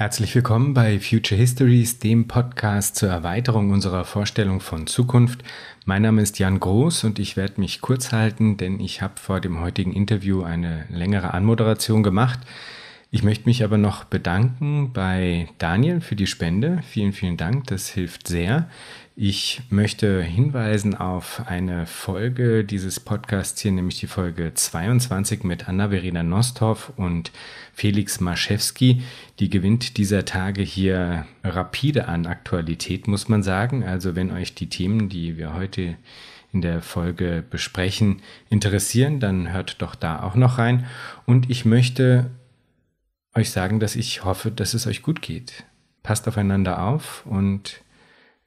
Herzlich willkommen bei Future Histories, dem Podcast zur Erweiterung unserer Vorstellung von Zukunft. Mein Name ist Jan Groß und ich werde mich kurz halten, denn ich habe vor dem heutigen Interview eine längere Anmoderation gemacht. Ich möchte mich aber noch bedanken bei Daniel für die Spende. Vielen, vielen Dank, das hilft sehr. Ich möchte hinweisen auf eine Folge dieses Podcasts hier, nämlich die Folge 22 mit Anna-Verena Nosthoff und Felix Maschewski. Die gewinnt dieser Tage hier rapide an Aktualität, muss man sagen. Also wenn euch die Themen, die wir heute in der Folge besprechen, interessieren, dann hört doch da auch noch rein. Und ich möchte euch sagen, dass ich hoffe, dass es euch gut geht. Passt aufeinander auf und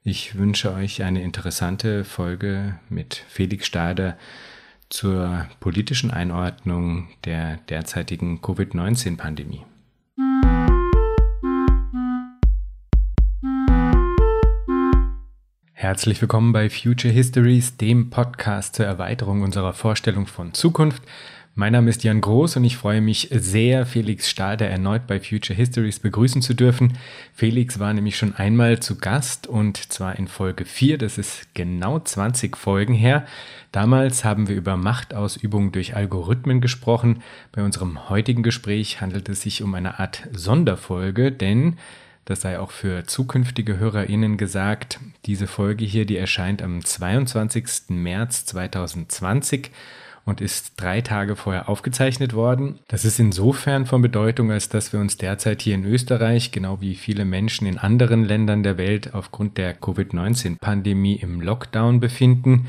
ich wünsche euch eine interessante Folge mit Felix Stader zur politischen Einordnung der derzeitigen Covid-19-Pandemie. Herzlich willkommen bei Future Histories, dem Podcast zur Erweiterung unserer Vorstellung von Zukunft. Mein Name ist Jan Groß und ich freue mich sehr, Felix Stader erneut bei Future Histories begrüßen zu dürfen. Felix war nämlich schon einmal zu Gast und zwar in Folge 4, das ist genau 20 Folgen her. Damals haben wir über Machtausübung durch Algorithmen gesprochen. Bei unserem heutigen Gespräch handelt es sich um eine Art Sonderfolge, denn das sei auch für zukünftige HörerInnen gesagt. Diese Folge hier, die erscheint am 22. März 2020 und ist drei Tage vorher aufgezeichnet worden. Das ist insofern von Bedeutung, als dass wir uns derzeit hier in Österreich, genau wie viele Menschen in anderen Ländern der Welt, aufgrund der Covid-19-Pandemie im Lockdown befinden.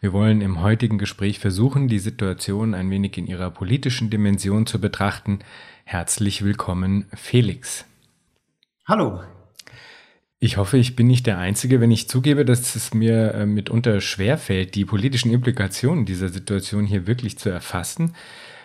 Wir wollen im heutigen Gespräch versuchen, die Situation ein wenig in ihrer politischen Dimension zu betrachten. Herzlich willkommen, Felix. Hallo, ich hoffe, ich bin nicht der Einzige, wenn ich zugebe, dass es mir äh, mitunter schwerfällt, die politischen Implikationen dieser Situation hier wirklich zu erfassen.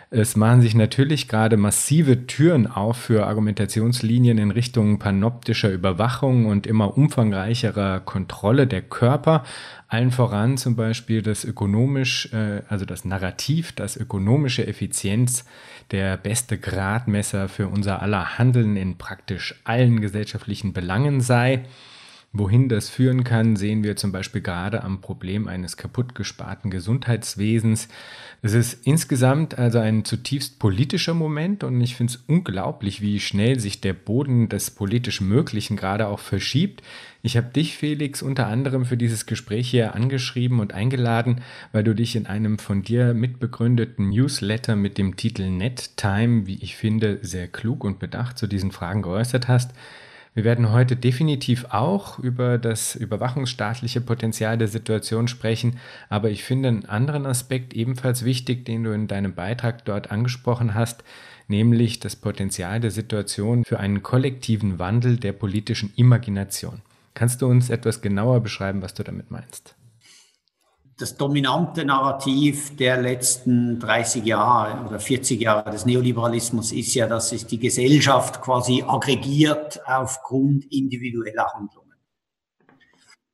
Es machen sich natürlich gerade massive Türen auf für Argumentationslinien in Richtung panoptischer Überwachung und immer umfangreicherer Kontrolle der Körper. Allen voran zum Beispiel das ökonomisch, äh, also das Narrativ, dass ökonomische Effizienz der beste Gradmesser für unser aller Handeln in praktisch allen gesellschaftlichen Belangen sei. Wohin das führen kann, sehen wir zum Beispiel gerade am Problem eines kaputtgesparten Gesundheitswesens. Es ist insgesamt also ein zutiefst politischer Moment und ich finde es unglaublich, wie schnell sich der Boden des politisch Möglichen gerade auch verschiebt. Ich habe dich, Felix, unter anderem für dieses Gespräch hier angeschrieben und eingeladen, weil du dich in einem von dir mitbegründeten Newsletter mit dem Titel Net Time, wie ich finde, sehr klug und bedacht zu diesen Fragen geäußert hast. Wir werden heute definitiv auch über das überwachungsstaatliche Potenzial der Situation sprechen, aber ich finde einen anderen Aspekt ebenfalls wichtig, den du in deinem Beitrag dort angesprochen hast, nämlich das Potenzial der Situation für einen kollektiven Wandel der politischen Imagination. Kannst du uns etwas genauer beschreiben, was du damit meinst? Das dominante Narrativ der letzten 30 Jahre oder 40 Jahre des Neoliberalismus ist ja, dass sich die Gesellschaft quasi aggregiert aufgrund individueller Handlungen.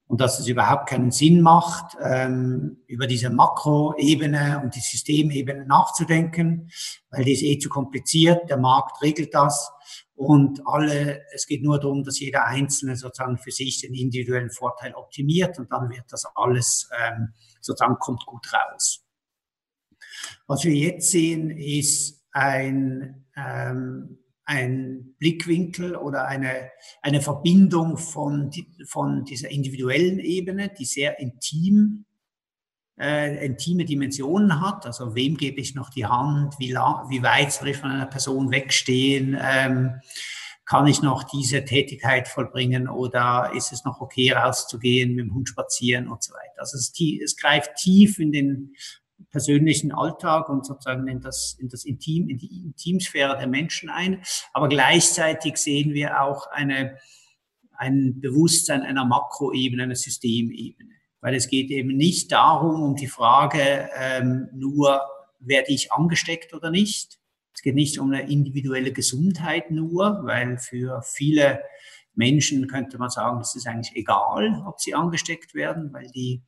Und dass es überhaupt keinen Sinn macht, ähm, über diese Makroebene und die Systemebene nachzudenken, weil die ist eh zu kompliziert, der Markt regelt das und alle, es geht nur darum, dass jeder Einzelne sozusagen für sich den individuellen Vorteil optimiert und dann wird das alles ähm, sozusagen kommt gut raus. Was wir jetzt sehen, ist ein, ähm, ein Blickwinkel oder eine, eine Verbindung von, von dieser individuellen Ebene, die sehr intim äh, intime Dimensionen hat. Also wem gebe ich noch die Hand? Wie, lang, wie weit soll ich von einer Person wegstehen? Ähm, kann ich noch diese Tätigkeit vollbringen oder ist es noch okay, rauszugehen, mit dem Hund spazieren und so weiter. Also es, es greift tief in den persönlichen Alltag und sozusagen in das, in das Intim, in die Intimsphäre der Menschen ein. Aber gleichzeitig sehen wir auch eine, ein Bewusstsein einer Makroebene, einer Systemebene weil es geht eben nicht darum, um die Frage ähm, nur, werde ich angesteckt oder nicht. Es geht nicht um eine individuelle Gesundheit nur, weil für viele Menschen könnte man sagen, es ist eigentlich egal, ob sie angesteckt werden, weil die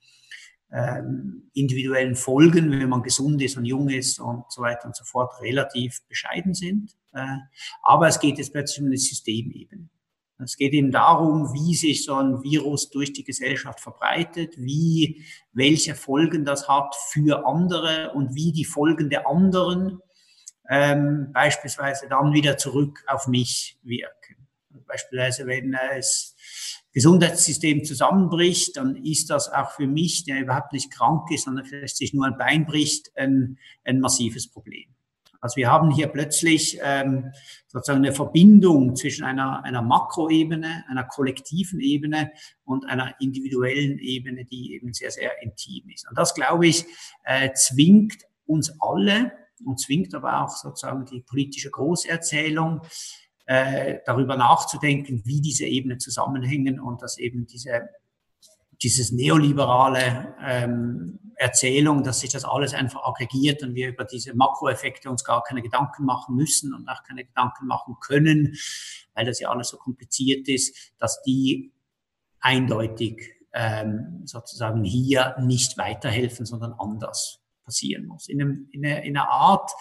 ähm, individuellen Folgen, wenn man gesund ist und jung ist und so weiter und so fort, relativ bescheiden sind. Äh, aber es geht jetzt plötzlich um eine Systemebene. Es geht eben darum, wie sich so ein Virus durch die Gesellschaft verbreitet, wie, welche Folgen das hat für andere und wie die Folgen der anderen ähm, beispielsweise dann wieder zurück auf mich wirken. Beispielsweise, wenn das Gesundheitssystem zusammenbricht, dann ist das auch für mich, der überhaupt nicht krank ist, sondern vielleicht sich nur ein Bein bricht, ein, ein massives Problem. Also wir haben hier plötzlich ähm, sozusagen eine Verbindung zwischen einer, einer Makroebene, einer kollektiven Ebene und einer individuellen Ebene, die eben sehr, sehr intim ist. Und das, glaube ich, äh, zwingt uns alle und zwingt aber auch sozusagen die politische Großerzählung, äh, darüber nachzudenken, wie diese Ebenen zusammenhängen und dass eben diese dieses neoliberale ähm, Erzählung, dass sich das alles einfach aggregiert und wir über diese Makroeffekte uns gar keine Gedanken machen müssen und auch keine Gedanken machen können, weil das ja alles so kompliziert ist, dass die eindeutig ähm, sozusagen hier nicht weiterhelfen, sondern anders passieren muss. In, einem, in, einer, in einer Art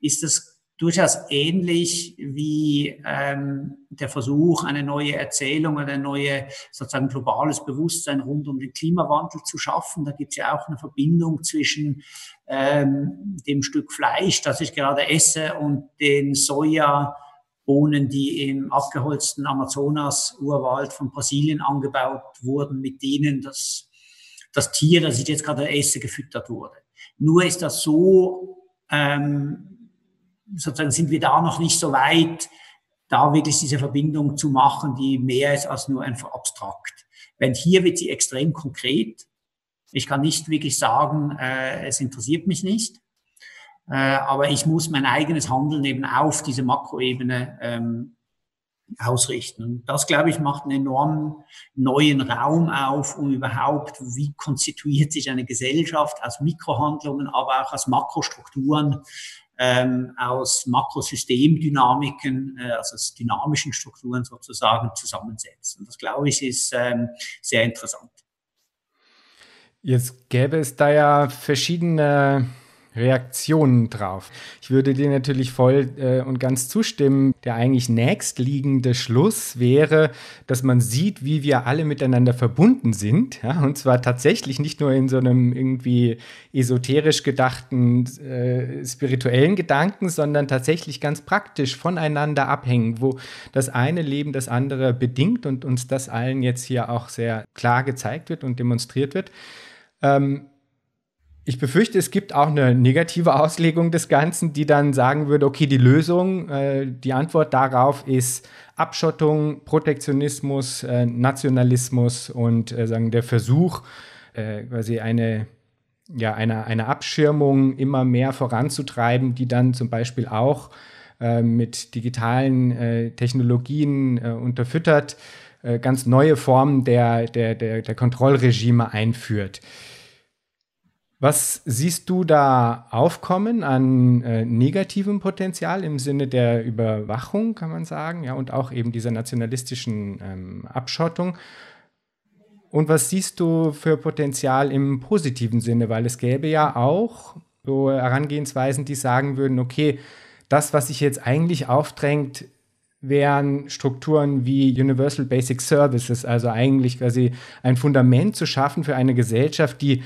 ist das durchaus ähnlich wie ähm, der Versuch, eine neue Erzählung, eine neue sozusagen globales Bewusstsein rund um den Klimawandel zu schaffen. Da gibt es ja auch eine Verbindung zwischen ähm, dem Stück Fleisch, das ich gerade esse, und den Sojabohnen, die im abgeholzten Amazonas-Urwald von Brasilien angebaut wurden, mit denen das, das Tier, das ich jetzt gerade esse, gefüttert wurde. Nur ist das so ähm, sozusagen sind wir da noch nicht so weit, da wirklich diese Verbindung zu machen, die mehr ist als nur einfach abstrakt. Wenn hier wird sie extrem konkret. Ich kann nicht wirklich sagen, äh, es interessiert mich nicht, äh, aber ich muss mein eigenes Handeln eben auf diese Makroebene ähm, ausrichten. Und das, glaube ich, macht einen enorm neuen Raum auf, um überhaupt, wie konstituiert sich eine Gesellschaft aus Mikrohandlungen, aber auch aus Makrostrukturen, ähm, aus Makrosystemdynamiken, äh, also aus dynamischen Strukturen sozusagen zusammensetzt. Und das, glaube ich, ist ähm, sehr interessant. Jetzt gäbe es da ja verschiedene Reaktionen drauf. Ich würde dir natürlich voll äh, und ganz zustimmen. Der eigentlich nächstliegende Schluss wäre, dass man sieht, wie wir alle miteinander verbunden sind. Ja? Und zwar tatsächlich nicht nur in so einem irgendwie esoterisch gedachten, äh, spirituellen Gedanken, sondern tatsächlich ganz praktisch voneinander abhängen, wo das eine Leben das andere bedingt und uns das allen jetzt hier auch sehr klar gezeigt wird und demonstriert wird. Ähm, ich befürchte, es gibt auch eine negative Auslegung des Ganzen, die dann sagen würde, okay, die Lösung, äh, die Antwort darauf ist Abschottung, Protektionismus, äh, Nationalismus und äh, sagen der Versuch, äh, quasi eine, ja, eine, eine Abschirmung immer mehr voranzutreiben, die dann zum Beispiel auch äh, mit digitalen äh, Technologien unterfüttert, ganz neue Formen der, der, der, der Kontrollregime einführt. Was siehst du da aufkommen an äh, negativem Potenzial im Sinne der Überwachung, kann man sagen, ja, und auch eben dieser nationalistischen ähm, Abschottung? Und was siehst du für Potenzial im positiven Sinne? Weil es gäbe ja auch so Herangehensweisen, die sagen würden, okay, das, was sich jetzt eigentlich aufdrängt, wären Strukturen wie Universal Basic Services, also eigentlich quasi ein Fundament zu schaffen für eine Gesellschaft, die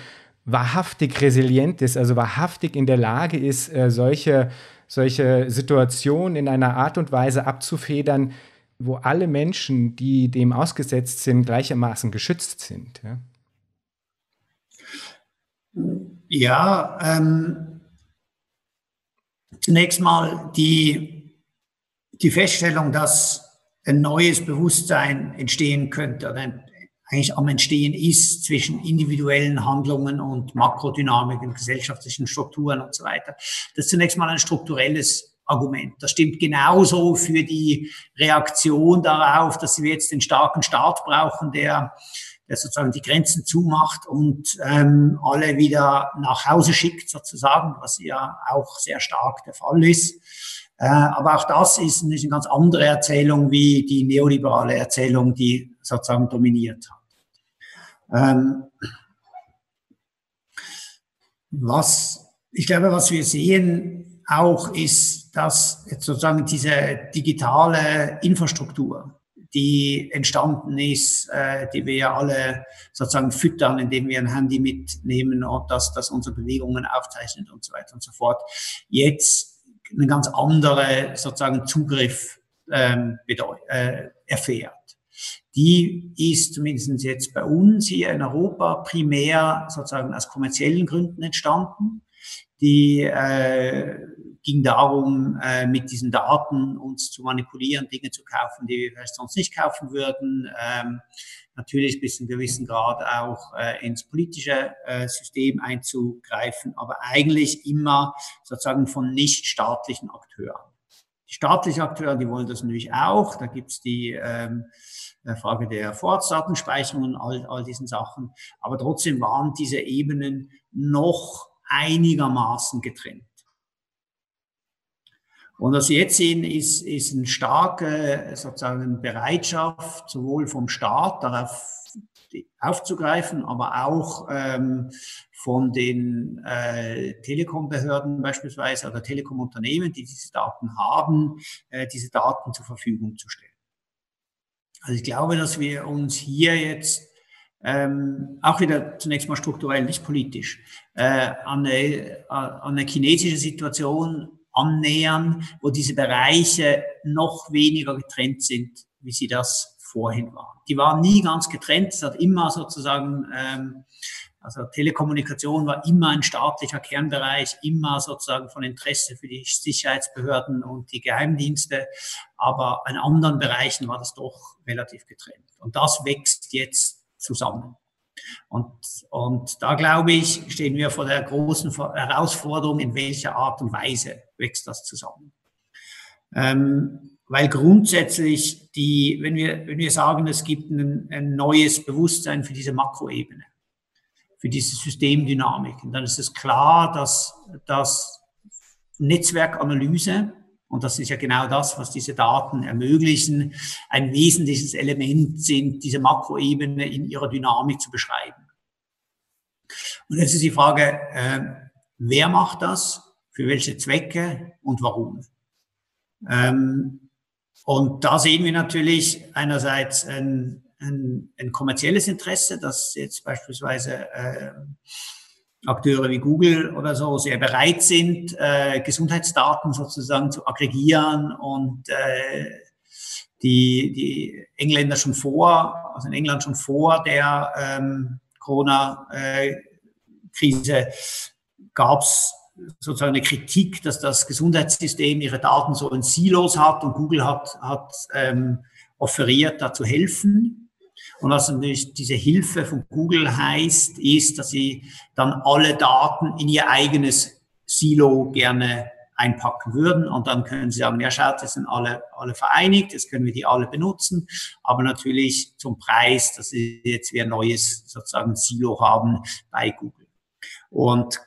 wahrhaftig resilient ist, also wahrhaftig in der Lage ist, äh, solche, solche Situationen in einer Art und Weise abzufedern, wo alle Menschen, die dem ausgesetzt sind, gleichermaßen geschützt sind. Ja, ja ähm, zunächst mal die, die Feststellung, dass ein neues Bewusstsein entstehen könnte, oder ein eigentlich am Entstehen ist zwischen individuellen Handlungen und Makrodynamiken, gesellschaftlichen Strukturen und so weiter. Das ist zunächst mal ein strukturelles Argument. Das stimmt genauso für die Reaktion darauf, dass wir jetzt den starken Staat brauchen, der, der sozusagen die Grenzen zumacht und ähm, alle wieder nach Hause schickt, sozusagen, was ja auch sehr stark der Fall ist. Äh, aber auch das ist eine ganz andere Erzählung wie die neoliberale Erzählung, die sozusagen dominiert hat. Ähm, Was, ich glaube, was wir sehen auch ist, dass sozusagen diese digitale Infrastruktur, die entstanden ist, äh, die wir ja alle sozusagen füttern, indem wir ein Handy mitnehmen und dass das unsere Bewegungen aufzeichnet und so weiter und so fort, jetzt einen ganz andere sozusagen Zugriff ähm, äh, erfährt. Die ist zumindest jetzt bei uns hier in Europa primär sozusagen aus kommerziellen Gründen entstanden. Die äh, ging darum, äh, mit diesen Daten uns zu manipulieren, Dinge zu kaufen, die wir sonst nicht kaufen würden. Ähm, natürlich bis zu einem gewissen Grad auch äh, ins politische äh, System einzugreifen, aber eigentlich immer sozusagen von nicht staatlichen Akteuren. Die staatlichen Akteure, die wollen das natürlich auch. Da gibt's die ähm, Frage der Vorratsdatenspeicherung und all, all diesen Sachen. Aber trotzdem waren diese Ebenen noch einigermaßen getrennt. Und was wir jetzt sehen, ist, ist eine starke sozusagen Bereitschaft, sowohl vom Staat darauf aufzugreifen, aber auch ähm, von den äh, Telekombehörden beispielsweise oder Telekomunternehmen, die diese Daten haben, äh, diese Daten zur Verfügung zu stellen. Also ich glaube, dass wir uns hier jetzt ähm, auch wieder zunächst mal strukturell, nicht politisch, äh, an, eine, an eine chinesische Situation annähern, wo diese Bereiche noch weniger getrennt sind, wie sie das vorhin waren. Die waren nie ganz getrennt, es hat immer sozusagen ähm, also Telekommunikation war immer ein staatlicher Kernbereich, immer sozusagen von Interesse für die Sicherheitsbehörden und die Geheimdienste. Aber in anderen Bereichen war das doch relativ getrennt. Und das wächst jetzt zusammen. Und, und da glaube ich, stehen wir vor der großen Herausforderung, in welcher Art und Weise wächst das zusammen. Ähm, weil grundsätzlich die, wenn wir, wenn wir sagen, es gibt ein, ein neues Bewusstsein für diese Makroebene, für diese Systemdynamik. Und dann ist es klar, dass, dass Netzwerkanalyse, und das ist ja genau das, was diese Daten ermöglichen, ein wesentliches Element sind, diese Makroebene in ihrer Dynamik zu beschreiben. Und jetzt ist die Frage, äh, wer macht das, für welche Zwecke und warum? Ähm, und da sehen wir natürlich einerseits ein, ein, ein kommerzielles Interesse, dass jetzt beispielsweise äh, Akteure wie Google oder so sehr bereit sind, äh, Gesundheitsdaten sozusagen zu aggregieren und äh, die, die Engländer schon vor, also in England schon vor der ähm, Corona-Krise gab es sozusagen eine Kritik, dass das Gesundheitssystem ihre Daten so in Silos hat und Google hat, hat ähm, offeriert, da zu helfen. Und was natürlich diese Hilfe von Google heißt, ist, dass sie dann alle Daten in ihr eigenes Silo gerne einpacken würden. Und dann können sie sagen, ja schaut, das sind alle, alle vereinigt, jetzt können wir die alle benutzen. Aber natürlich zum Preis, dass sie jetzt wieder neues sozusagen Silo haben bei Google. Und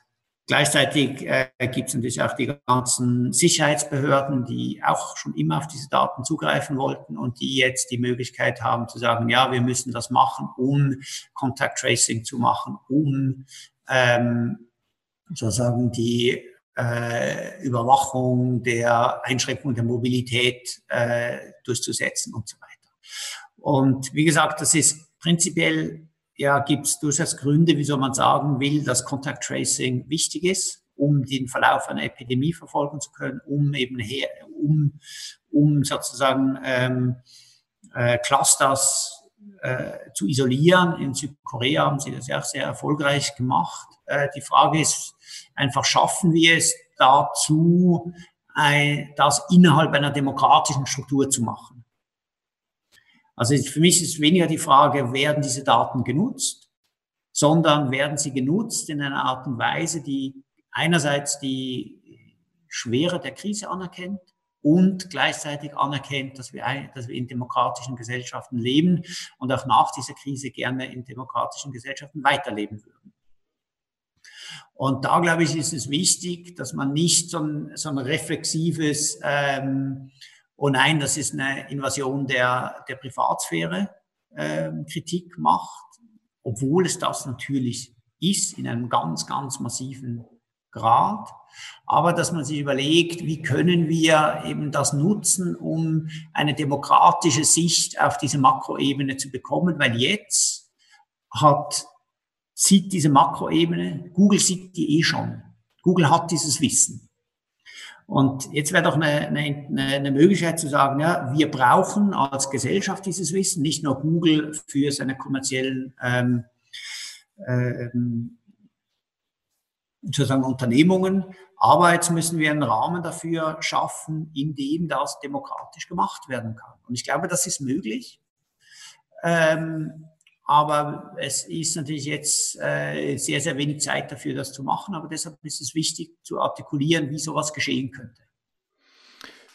Gleichzeitig äh, gibt es natürlich auch die ganzen Sicherheitsbehörden, die auch schon immer auf diese Daten zugreifen wollten und die jetzt die Möglichkeit haben zu sagen, ja, wir müssen das machen, um Contact Tracing zu machen, um ähm, sozusagen die äh, Überwachung der Einschränkung der Mobilität äh, durchzusetzen und so weiter. Und wie gesagt, das ist prinzipiell ja, gibt es durchaus Gründe, wieso man sagen will, dass Contact Tracing wichtig ist, um den Verlauf einer Epidemie verfolgen zu können, um eben her, um, um sozusagen ähm, äh, Clusters äh, zu isolieren. In Südkorea haben sie das ja auch sehr erfolgreich gemacht. Äh, die Frage ist einfach, schaffen wir es dazu, ein, das innerhalb einer demokratischen Struktur zu machen? Also für mich ist weniger die Frage, werden diese Daten genutzt, sondern werden sie genutzt in einer Art und Weise, die einerseits die Schwere der Krise anerkennt und gleichzeitig anerkennt, dass wir, dass wir in demokratischen Gesellschaften leben und auch nach dieser Krise gerne in demokratischen Gesellschaften weiterleben würden. Und da, glaube ich, ist es wichtig, dass man nicht so ein, so ein reflexives ähm, oh nein, das ist eine Invasion der, der Privatsphäre, äh, Kritik macht, obwohl es das natürlich ist in einem ganz, ganz massiven Grad. Aber dass man sich überlegt, wie können wir eben das nutzen, um eine demokratische Sicht auf diese Makroebene zu bekommen, weil jetzt hat, sieht diese Makroebene, Google sieht die eh schon. Google hat dieses Wissen. Und jetzt wäre doch eine, eine, eine Möglichkeit zu sagen, ja, wir brauchen als Gesellschaft dieses Wissen, nicht nur Google für seine kommerziellen ähm, ähm, sozusagen Unternehmungen, aber jetzt müssen wir einen Rahmen dafür schaffen, in dem das demokratisch gemacht werden kann. Und ich glaube, das ist möglich. Ähm, aber es ist natürlich jetzt äh, sehr, sehr wenig Zeit dafür, das zu machen. Aber deshalb ist es wichtig zu artikulieren, wie sowas geschehen könnte.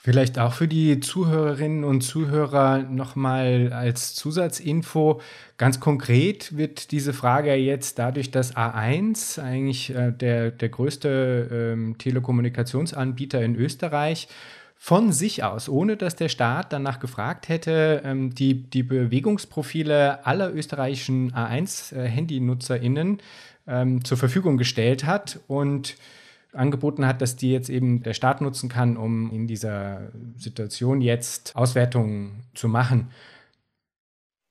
Vielleicht auch für die Zuhörerinnen und Zuhörer nochmal als Zusatzinfo. Ganz konkret wird diese Frage jetzt dadurch, dass A1 eigentlich äh, der, der größte ähm, Telekommunikationsanbieter in österreich von sich aus, ohne dass der Staat danach gefragt hätte, ähm, die, die Bewegungsprofile aller österreichischen A1-HandynutzerInnen äh, ähm, zur Verfügung gestellt hat und angeboten hat, dass die jetzt eben der Staat nutzen kann, um in dieser Situation jetzt Auswertungen zu machen.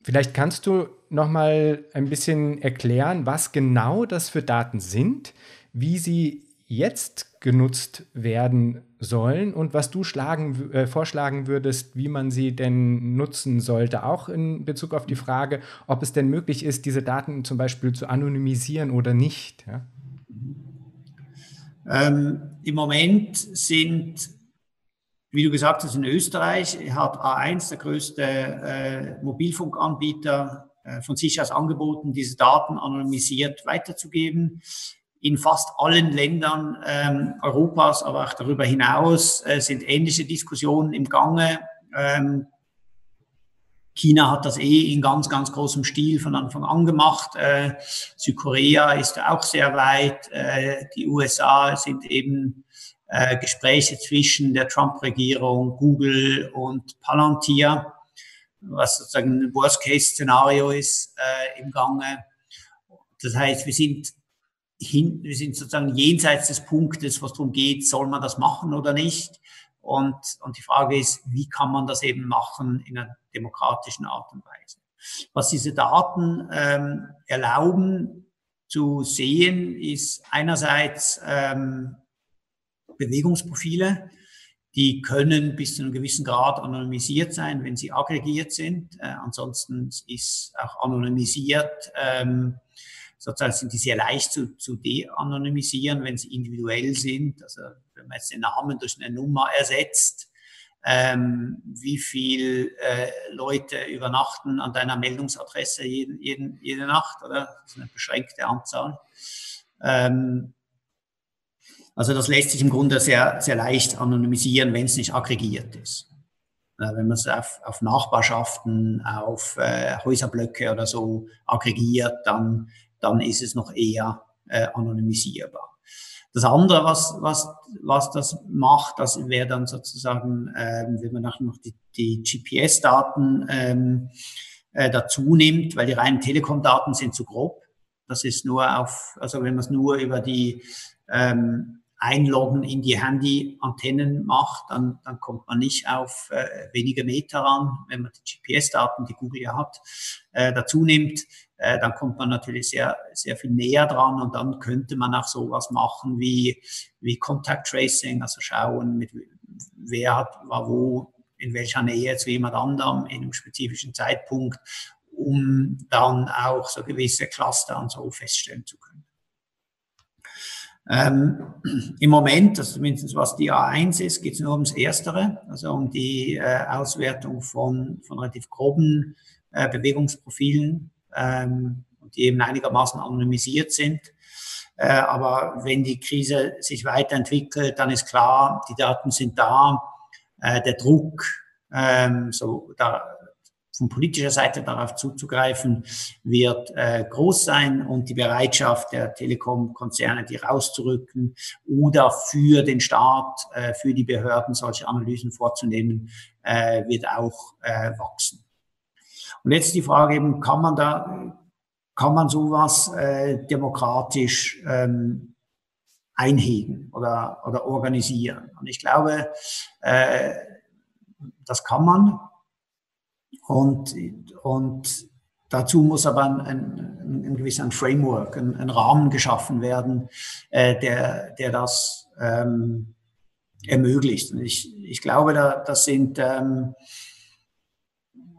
Vielleicht kannst du noch mal ein bisschen erklären, was genau das für Daten sind, wie sie jetzt genutzt werden sollen und was du schlagen, äh, vorschlagen würdest, wie man sie denn nutzen sollte, auch in Bezug auf die Frage, ob es denn möglich ist, diese Daten zum Beispiel zu anonymisieren oder nicht. Ja? Ähm, Im Moment sind, wie du gesagt hast, in Österreich hat A1, der größte äh, Mobilfunkanbieter, äh, von sich aus angeboten, diese Daten anonymisiert weiterzugeben. In fast allen Ländern ähm, Europas, aber auch darüber hinaus äh, sind ähnliche Diskussionen im Gange. Ähm, China hat das eh in ganz, ganz großem Stil von Anfang an gemacht. Äh, Südkorea ist auch sehr weit. Äh, die USA sind eben äh, Gespräche zwischen der Trump-Regierung, Google und Palantir, was sozusagen ein Worst-Case-Szenario ist äh, im Gange. Das heißt, wir sind hin, wir sind sozusagen jenseits des Punktes, was darum geht, soll man das machen oder nicht. Und, und die Frage ist, wie kann man das eben machen in einer demokratischen Art und Weise? Was diese Daten ähm, erlauben zu sehen, ist einerseits ähm, Bewegungsprofile, die können bis zu einem gewissen Grad anonymisiert sein, wenn sie aggregiert sind. Äh, ansonsten ist auch anonymisiert ähm, sozusagen sind die sehr leicht zu, zu de-anonymisieren, wenn sie individuell sind. Also wenn man jetzt den Namen durch eine Nummer ersetzt, ähm, wie viel äh, Leute übernachten an deiner Meldungsadresse jeden, jeden, jede Nacht, oder? Das ist eine beschränkte Anzahl. Ähm, also das lässt sich im Grunde sehr, sehr leicht anonymisieren, wenn es nicht aggregiert ist. Wenn man es auf, auf Nachbarschaften, auf äh, Häuserblöcke oder so aggregiert, dann dann ist es noch eher äh, anonymisierbar. Das andere, was, was, was das macht, das wäre dann sozusagen, ähm, wenn man nachher noch die, die GPS-Daten ähm, äh, dazu nimmt, weil die reinen Telekom-Daten sind zu grob. Das ist nur auf, also wenn man es nur über die ähm, Einloggen in die Handy-Antennen macht, dann, dann kommt man nicht auf äh, wenige Meter ran. Wenn man die GPS-Daten, die Google ja hat, äh, dazu nimmt, äh, dann kommt man natürlich sehr, sehr viel näher dran und dann könnte man auch sowas machen wie, wie Contact Tracing, also schauen, mit, wer hat, war wo, in welcher Nähe zu jemand anderem in einem spezifischen Zeitpunkt, um dann auch so gewisse Cluster und so feststellen zu können. Ähm, Im Moment, also zumindest was die A1 ist, geht es nur ums Erstere, also um die äh, Auswertung von, von relativ groben äh, Bewegungsprofilen ähm, die eben einigermaßen anonymisiert sind. Äh, aber wenn die Krise sich weiterentwickelt, dann ist klar, die Daten sind da, äh, der Druck, ähm, so da, von politischer Seite darauf zuzugreifen, wird äh, groß sein und die Bereitschaft der Telekom-Konzerne, die rauszurücken oder für den Staat, äh, für die Behörden solche Analysen vorzunehmen, äh, wird auch äh, wachsen. Und jetzt die Frage eben, kann man da kann man sowas äh, demokratisch ähm, einhegen oder, oder organisieren. Und ich glaube, äh, das kann man. Und, und dazu muss aber ein, ein, ein gewisser Framework, ein, ein, Rahmen geschaffen werden, äh, der, der das ähm, ermöglicht. Und ich, ich glaube, da, das sind ähm,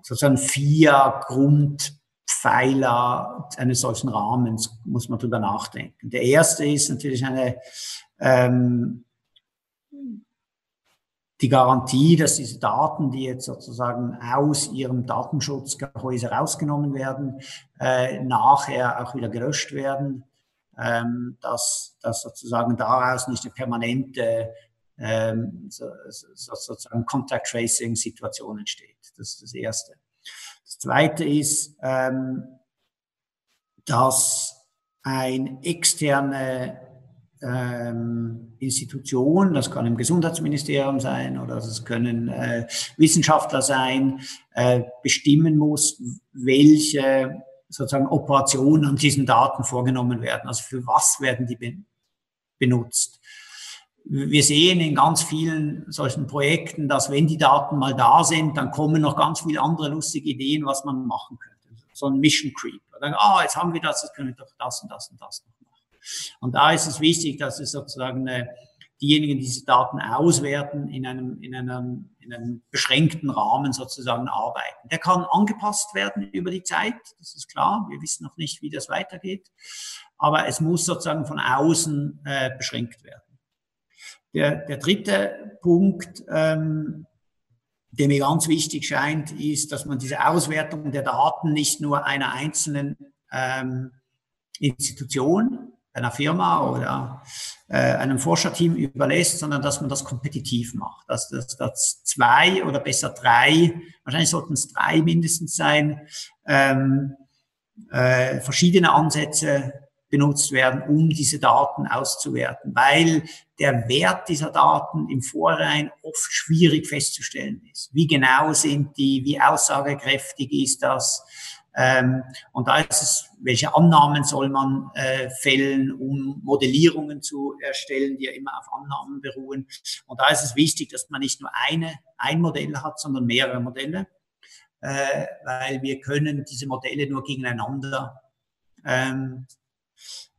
sozusagen vier Grundpfeiler eines solchen Rahmens, muss man drüber nachdenken. Der erste ist natürlich eine ähm, die Garantie, dass diese Daten, die jetzt sozusagen aus ihrem Datenschutzgehäuse rausgenommen werden, äh, nachher auch wieder gelöscht werden, ähm, dass, dass sozusagen daraus nicht eine permanente ähm, so, so, sozusagen Contact Tracing Situation entsteht. Das ist das Erste. Das Zweite ist, ähm, dass ein externe ähm, Institution, das kann im Gesundheitsministerium sein oder das können äh, Wissenschaftler sein, äh, bestimmen muss, welche sozusagen Operationen an diesen Daten vorgenommen werden. Also für was werden die be benutzt? Wir sehen in ganz vielen solchen Projekten, dass wenn die Daten mal da sind, dann kommen noch ganz viele andere lustige Ideen, was man machen könnte. So ein Mission Creep. Ah, jetzt haben wir das, jetzt können wir doch das und das und das noch und da ist es wichtig, dass es sozusagen äh, diejenigen, die diese Daten auswerten, in einem, in einem, in einem beschränkten Rahmen sozusagen arbeiten. Der kann angepasst werden über die Zeit, das ist klar. Wir wissen noch nicht, wie das weitergeht. Aber es muss sozusagen von außen äh, beschränkt werden. Der, der dritte Punkt, ähm, der mir ganz wichtig scheint, ist, dass man diese Auswertung der Daten nicht nur einer einzelnen ähm, Institution einer Firma oder äh, einem Forscherteam überlässt, sondern dass man das kompetitiv macht. Dass, dass, zwei oder besser drei, wahrscheinlich sollten es drei mindestens sein, ähm, äh, verschiedene Ansätze benutzt werden, um diese Daten auszuwerten, weil der Wert dieser Daten im Vorhinein oft schwierig festzustellen ist. Wie genau sind die, wie aussagekräftig ist das? Ähm, und da ist es, welche Annahmen soll man äh, fällen, um Modellierungen zu erstellen, die ja immer auf Annahmen beruhen. Und da ist es wichtig, dass man nicht nur eine, ein Modell hat, sondern mehrere Modelle, äh, weil wir können diese Modelle nur gegeneinander ähm,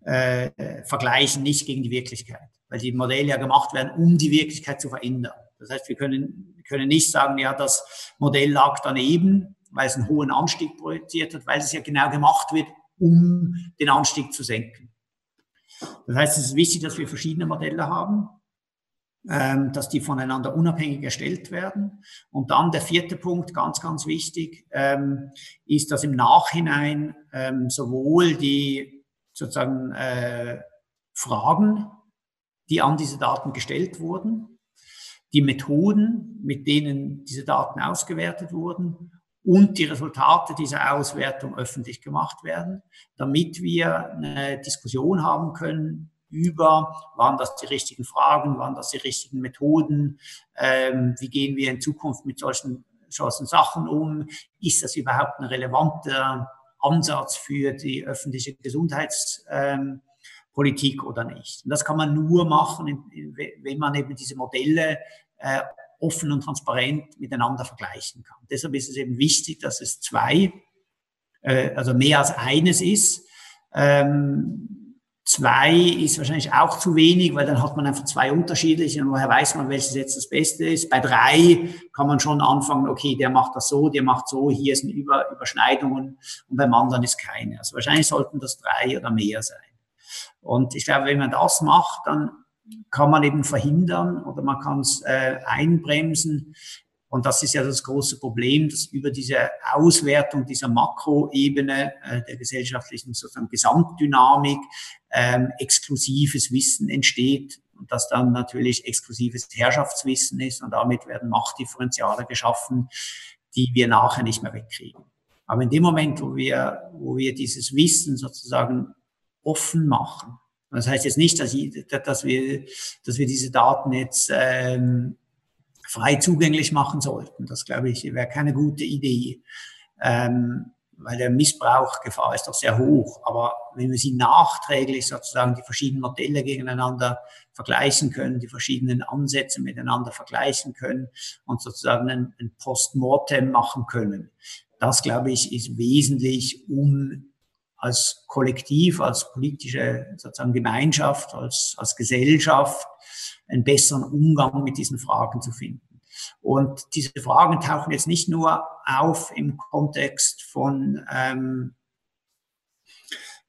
äh, vergleichen, nicht gegen die Wirklichkeit, weil die Modelle ja gemacht werden, um die Wirklichkeit zu verändern. Das heißt, wir können, können nicht sagen, ja, das Modell lag daneben, weil es einen hohen Anstieg projiziert hat, weil es ja genau gemacht wird, um den Anstieg zu senken. Das heißt, es ist wichtig, dass wir verschiedene Modelle haben, ähm, dass die voneinander unabhängig erstellt werden. Und dann der vierte Punkt, ganz, ganz wichtig, ähm, ist, dass im Nachhinein ähm, sowohl die sozusagen äh, Fragen, die an diese Daten gestellt wurden, die Methoden, mit denen diese Daten ausgewertet wurden und die Resultate dieser Auswertung öffentlich gemacht werden, damit wir eine Diskussion haben können über, waren das die richtigen Fragen, waren das die richtigen Methoden, ähm, wie gehen wir in Zukunft mit solchen, solchen Sachen um, ist das überhaupt ein relevanter Ansatz für die öffentliche Gesundheitspolitik ähm, oder nicht. Und das kann man nur machen, wenn man eben diese Modelle äh, offen und transparent miteinander vergleichen kann. Deshalb ist es eben wichtig, dass es zwei, äh, also mehr als eines ist. Ähm, zwei ist wahrscheinlich auch zu wenig, weil dann hat man einfach zwei unterschiedliche und woher weiß man, welches jetzt das Beste ist. Bei drei kann man schon anfangen, okay, der macht das so, der macht so, hier sind Über Überschneidungen und beim anderen ist keine. Also wahrscheinlich sollten das drei oder mehr sein. Und ich glaube, wenn man das macht, dann kann man eben verhindern oder man kann es äh, einbremsen. Und das ist ja das große Problem, dass über diese Auswertung dieser Makroebene äh, der gesellschaftlichen sozusagen Gesamtdynamik ähm, exklusives Wissen entsteht und das dann natürlich exklusives Herrschaftswissen ist und damit werden Machtdifferenziale geschaffen, die wir nachher nicht mehr wegkriegen. Aber in dem Moment, wo wir, wo wir dieses Wissen sozusagen offen machen, das heißt jetzt nicht, dass, ich, dass, wir, dass wir diese Daten jetzt ähm, frei zugänglich machen sollten. Das, glaube ich, wäre keine gute Idee. Ähm, weil der Missbrauchgefahr ist doch sehr hoch. Aber wenn wir sie nachträglich sozusagen die verschiedenen Modelle gegeneinander vergleichen können, die verschiedenen Ansätze miteinander vergleichen können und sozusagen ein, ein Postmortem machen können, das glaube ich ist wesentlich, um als Kollektiv, als politische sozusagen Gemeinschaft, als, als Gesellschaft einen besseren Umgang mit diesen Fragen zu finden. Und diese Fragen tauchen jetzt nicht nur auf im Kontext von ähm,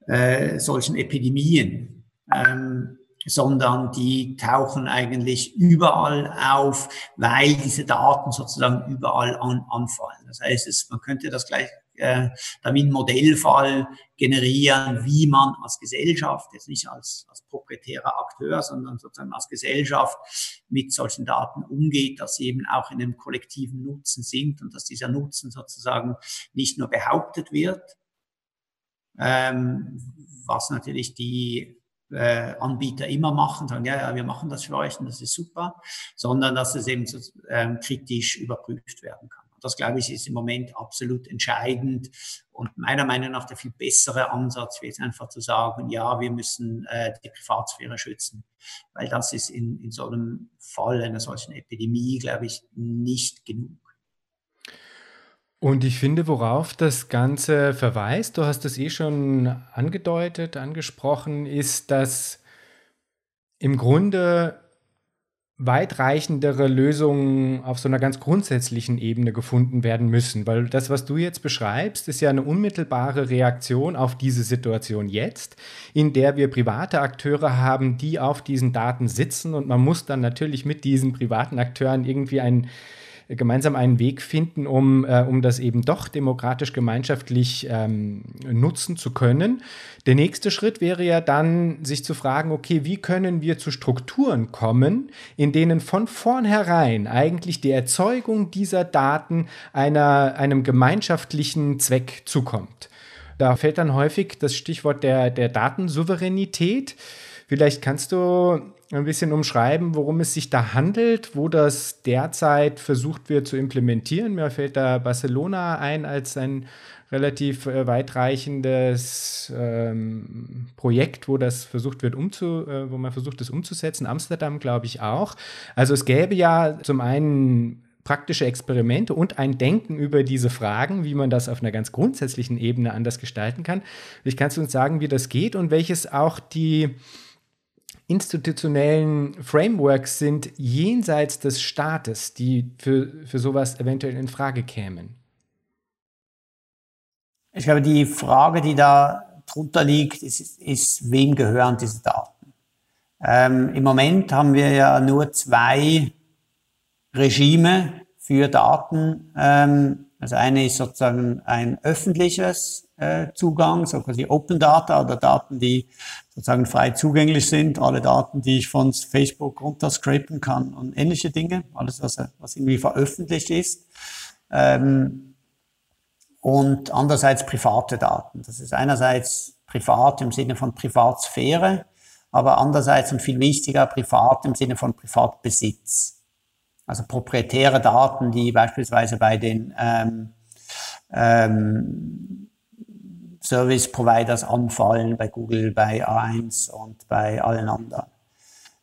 äh, solchen Epidemien, ähm, sondern die tauchen eigentlich überall auf, weil diese Daten sozusagen überall an, anfallen. Das heißt, es, man könnte das gleich äh, damit einen Modellfall generieren, wie man als Gesellschaft, jetzt nicht als, als proprietärer Akteur, sondern sozusagen als Gesellschaft mit solchen Daten umgeht, dass sie eben auch in einem kollektiven Nutzen sind und dass dieser Nutzen sozusagen nicht nur behauptet wird, ähm, was natürlich die äh, Anbieter immer machen, sagen, ja, ja, wir machen das für euch und das ist super, sondern dass es eben so, ähm, kritisch überprüft werden kann. Das, glaube ich, ist im Moment absolut entscheidend und meiner Meinung nach der viel bessere Ansatz, wie jetzt einfach zu sagen, ja, wir müssen äh, die Privatsphäre schützen, weil das ist in, in so einem Fall einer solchen Epidemie, glaube ich, nicht genug. Und ich finde, worauf das Ganze verweist, du hast es eh schon angedeutet, angesprochen, ist, dass im Grunde weitreichendere Lösungen auf so einer ganz grundsätzlichen Ebene gefunden werden müssen. Weil das, was du jetzt beschreibst, ist ja eine unmittelbare Reaktion auf diese Situation jetzt, in der wir private Akteure haben, die auf diesen Daten sitzen und man muss dann natürlich mit diesen privaten Akteuren irgendwie ein gemeinsam einen Weg finden, um, äh, um das eben doch demokratisch gemeinschaftlich ähm, nutzen zu können. Der nächste Schritt wäre ja dann, sich zu fragen, okay, wie können wir zu Strukturen kommen, in denen von vornherein eigentlich die Erzeugung dieser Daten einer, einem gemeinschaftlichen Zweck zukommt. Da fällt dann häufig das Stichwort der, der Datensouveränität. Vielleicht kannst du ein bisschen umschreiben, worum es sich da handelt, wo das derzeit versucht wird zu implementieren. Mir fällt da Barcelona ein als ein relativ äh, weitreichendes ähm, Projekt, wo das versucht wird umzu, äh, wo man versucht, das umzusetzen. Amsterdam, glaube ich, auch. Also es gäbe ja zum einen praktische Experimente und ein Denken über diese Fragen, wie man das auf einer ganz grundsätzlichen Ebene anders gestalten kann. Ich kannst du uns sagen, wie das geht und welches auch die institutionellen Frameworks sind jenseits des Staates, die für, für sowas eventuell in Frage kämen? Ich glaube, die Frage, die da drunter liegt, ist, ist wem gehören diese Daten? Ähm, Im Moment haben wir ja nur zwei Regime für Daten. Ähm, das eine ist sozusagen ein öffentliches äh, Zugang, so quasi Open Data oder Daten, die sozusagen frei zugänglich sind, alle Daten, die ich von Facebook runterscrapen kann und ähnliche Dinge, alles, was, was irgendwie veröffentlicht ist. Ähm, und andererseits private Daten. Das ist einerseits privat im Sinne von Privatsphäre, aber andererseits und viel wichtiger privat im Sinne von Privatbesitz. Also proprietäre Daten, die beispielsweise bei den ähm, ähm, Service Providers anfallen, bei Google, bei A1 und bei allen anderen.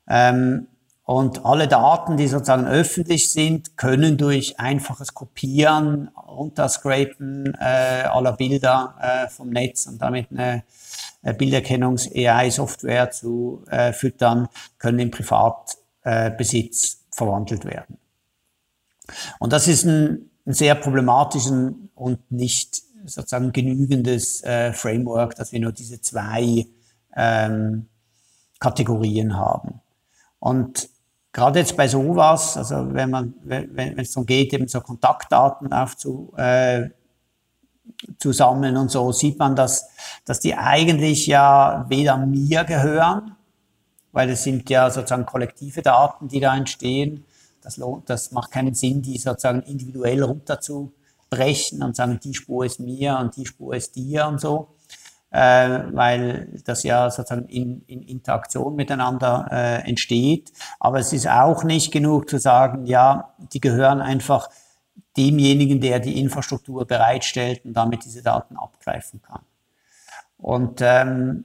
Ähm, und alle Daten, die sozusagen öffentlich sind, können durch einfaches Kopieren, Runterscrapen äh, aller Bilder äh, vom Netz und damit eine Bilderkennungs-AI-Software zu äh, füttern, können in Privatbesitz äh, verwandelt werden. Und das ist ein, ein sehr problematischen und nicht sozusagen genügendes äh, Framework, dass wir nur diese zwei ähm, Kategorien haben. Und gerade jetzt bei sowas, also wenn man, wenn, wenn es darum geht, eben so Kontaktdaten aufzu, äh, und so, sieht man, dass, dass die eigentlich ja weder mir gehören, weil es sind ja sozusagen kollektive Daten, die da entstehen. Das, lohnt, das macht keinen Sinn, die sozusagen individuell runter brechen und sagen, die Spur ist mir und die Spur ist dir und so, äh, weil das ja sozusagen in, in Interaktion miteinander äh, entsteht. Aber es ist auch nicht genug zu sagen, ja, die gehören einfach demjenigen, der die Infrastruktur bereitstellt und damit diese Daten abgreifen kann. Und ähm,